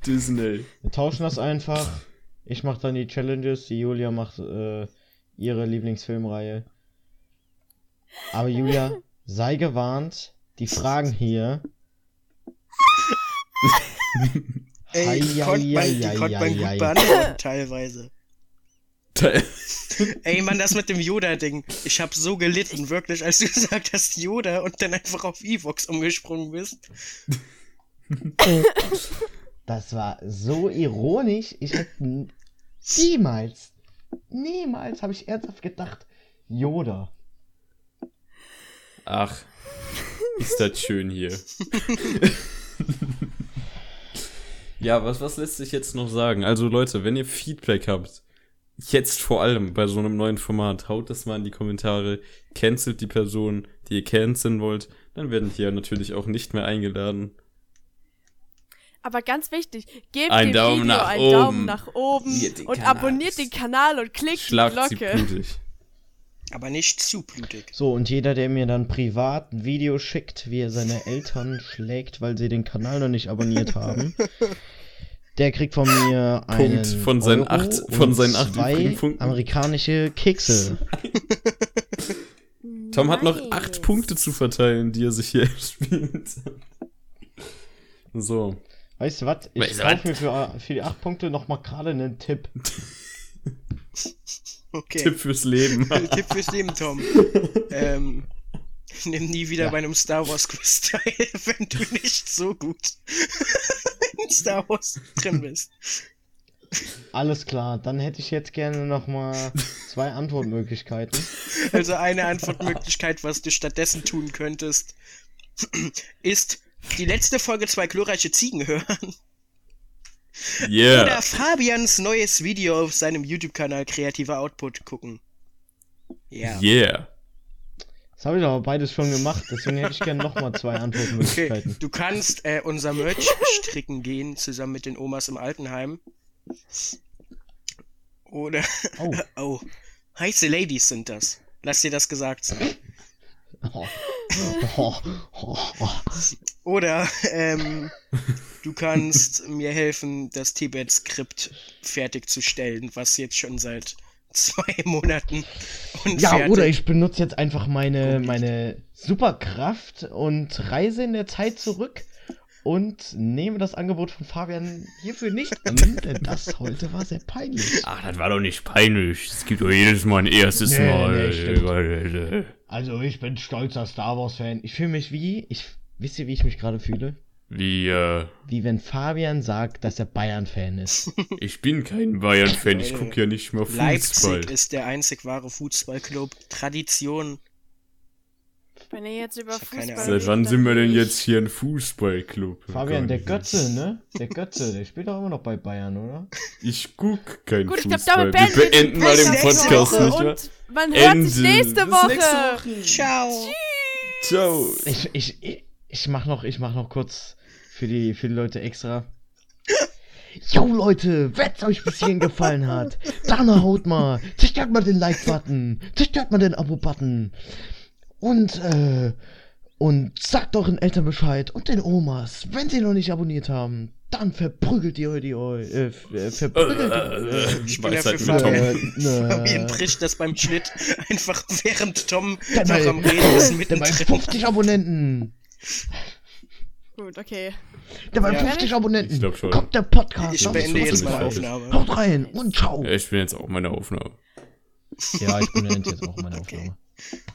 Disney. Wir tauschen das einfach. Ich mach dann die Challenges, die Julia macht äh, ihre Lieblingsfilmreihe. Aber Julia, sei gewarnt, die Fragen hier. Ey, die konnte man, die konnte man gut beantworten, teilweise. Ey, Mann, das mit dem Yoda-Ding. Ich hab so gelitten, wirklich, als du gesagt hast Yoda und dann einfach auf Evox umgesprungen bist. Das war so ironisch. Ich hätte n- niemals, niemals habe ich ernsthaft gedacht, Yoda. Ach, ist das schön hier. ja, was, was lässt sich jetzt noch sagen? Also Leute, wenn ihr Feedback habt, jetzt vor allem bei so einem neuen Format, haut das mal in die Kommentare, cancelt die Person, die ihr canceln wollt, dann werden die ja natürlich auch nicht mehr eingeladen. Aber ganz wichtig, gebt Ein dem Daumen Video nach einen oben. Daumen nach oben und abonniert den Kanal und klickt Schlagt die sie Glocke. blutig. Aber nicht zu blutig. So, und jeder, der mir dann privat ein Video schickt, wie er seine Eltern schlägt, weil sie den Kanal noch nicht abonniert haben, der kriegt von mir einen Punkt von seinen Euro acht- und von seinen acht zwei amerikanische Kekse. Tom hat noch acht Punkte zu verteilen, die er sich hier spielt. So. Weißt du was? Ich Weißt du kaufe mir für, für die acht Punkte noch mal gerade einen Tipp. Okay. Tipp fürs Leben. Tipp fürs Leben, Tom. ähm, nimm nie wieder Ja. bei einem Star Wars Quiz teil, wenn du nicht so gut in Star Wars drin bist. Alles klar, dann hätte ich jetzt gerne noch mal zwei Antwortmöglichkeiten. Also eine Antwortmöglichkeit, was du stattdessen tun könntest, ist die letzte Folge zwei glorreiche Ziegen hören. Yeah. Oder Fabians neues Video auf seinem YouTube-Kanal Kreativer Output gucken. Ja. Yeah. Das habe ich aber beides schon gemacht, deswegen hätte ich gerne noch mal zwei Okay, Antwortmöglichkeiten. du kannst äh, unser Merch stricken gehen, zusammen mit den Omas im Altenheim. Oder, Oh. oh, heiße Ladies sind das. Lass dir das gesagt sein. Oder, ähm, du kannst mir helfen, das Tibet-Skript fertigzustellen, was jetzt schon seit zwei Monaten unfertig Ja, oder ich benutze jetzt einfach meine, meine Superkraft und reise in der Zeit zurück und nehme das Angebot von Fabian hierfür nicht an, denn das heute war sehr peinlich. Ach, das war doch nicht peinlich. Es gibt doch jedes Mal ein erstes Nee, Mal. nee. Also ich bin stolzer Star Wars Fan. Ich fühle mich wie, ich, wisst ihr, wie ich mich gerade fühle? Wie, äh, Wie wenn Fabian sagt, dass er Bayern Fan ist. ich bin kein Bayern-Fan, ich gucke ja nicht mehr Fußball. Leipzig ist der einzig wahre Fußballclub. Tradition. Wenn ihr jetzt über Ich Fußball. Seit wann sind wir dann denn jetzt hier ein Fußballclub? Fabian, der. Götze, ne? Der Götze, der spielt doch immer noch bei Bayern, oder? Ich guck kein Gut, ich glaube, Fußball. damit wir beenden beenden mal den nächste Podcast Woche. nicht wahr? Und man hört sich Ende. nächste Bis Woche. nächste Ciao. Ciao. Ich, ich, ich, ich mach noch, ich mach noch kurz für die, für die Leute extra. Jo Leute, wenn's euch bis hierhin gefallen hat, dann haut mal, zerstört mal den Like-Button, zerstört mal den Abo-Button und, äh, und sagt euren Eltern Bescheid und den Omas, wenn sie noch nicht abonniert haben, dann verprügelt ihr die, äh, f- äh, verprügelt ihr, Ich bin dafür Weisheit mit Tom. Fabian äh, bricht das beim Schnitt einfach während Tom der noch am Reden ist mittendrin. 50 Abonnenten, Gut, okay. der bei Ja. 50 Abonnenten, Ich glaub schon. kommt der Podcast. Ich beende jetzt meine. Aufnahme. Haut rein und ciao. Ja, ich bin jetzt auch meine Aufnahme. Ja, ich beende jetzt auch meine Aufnahme.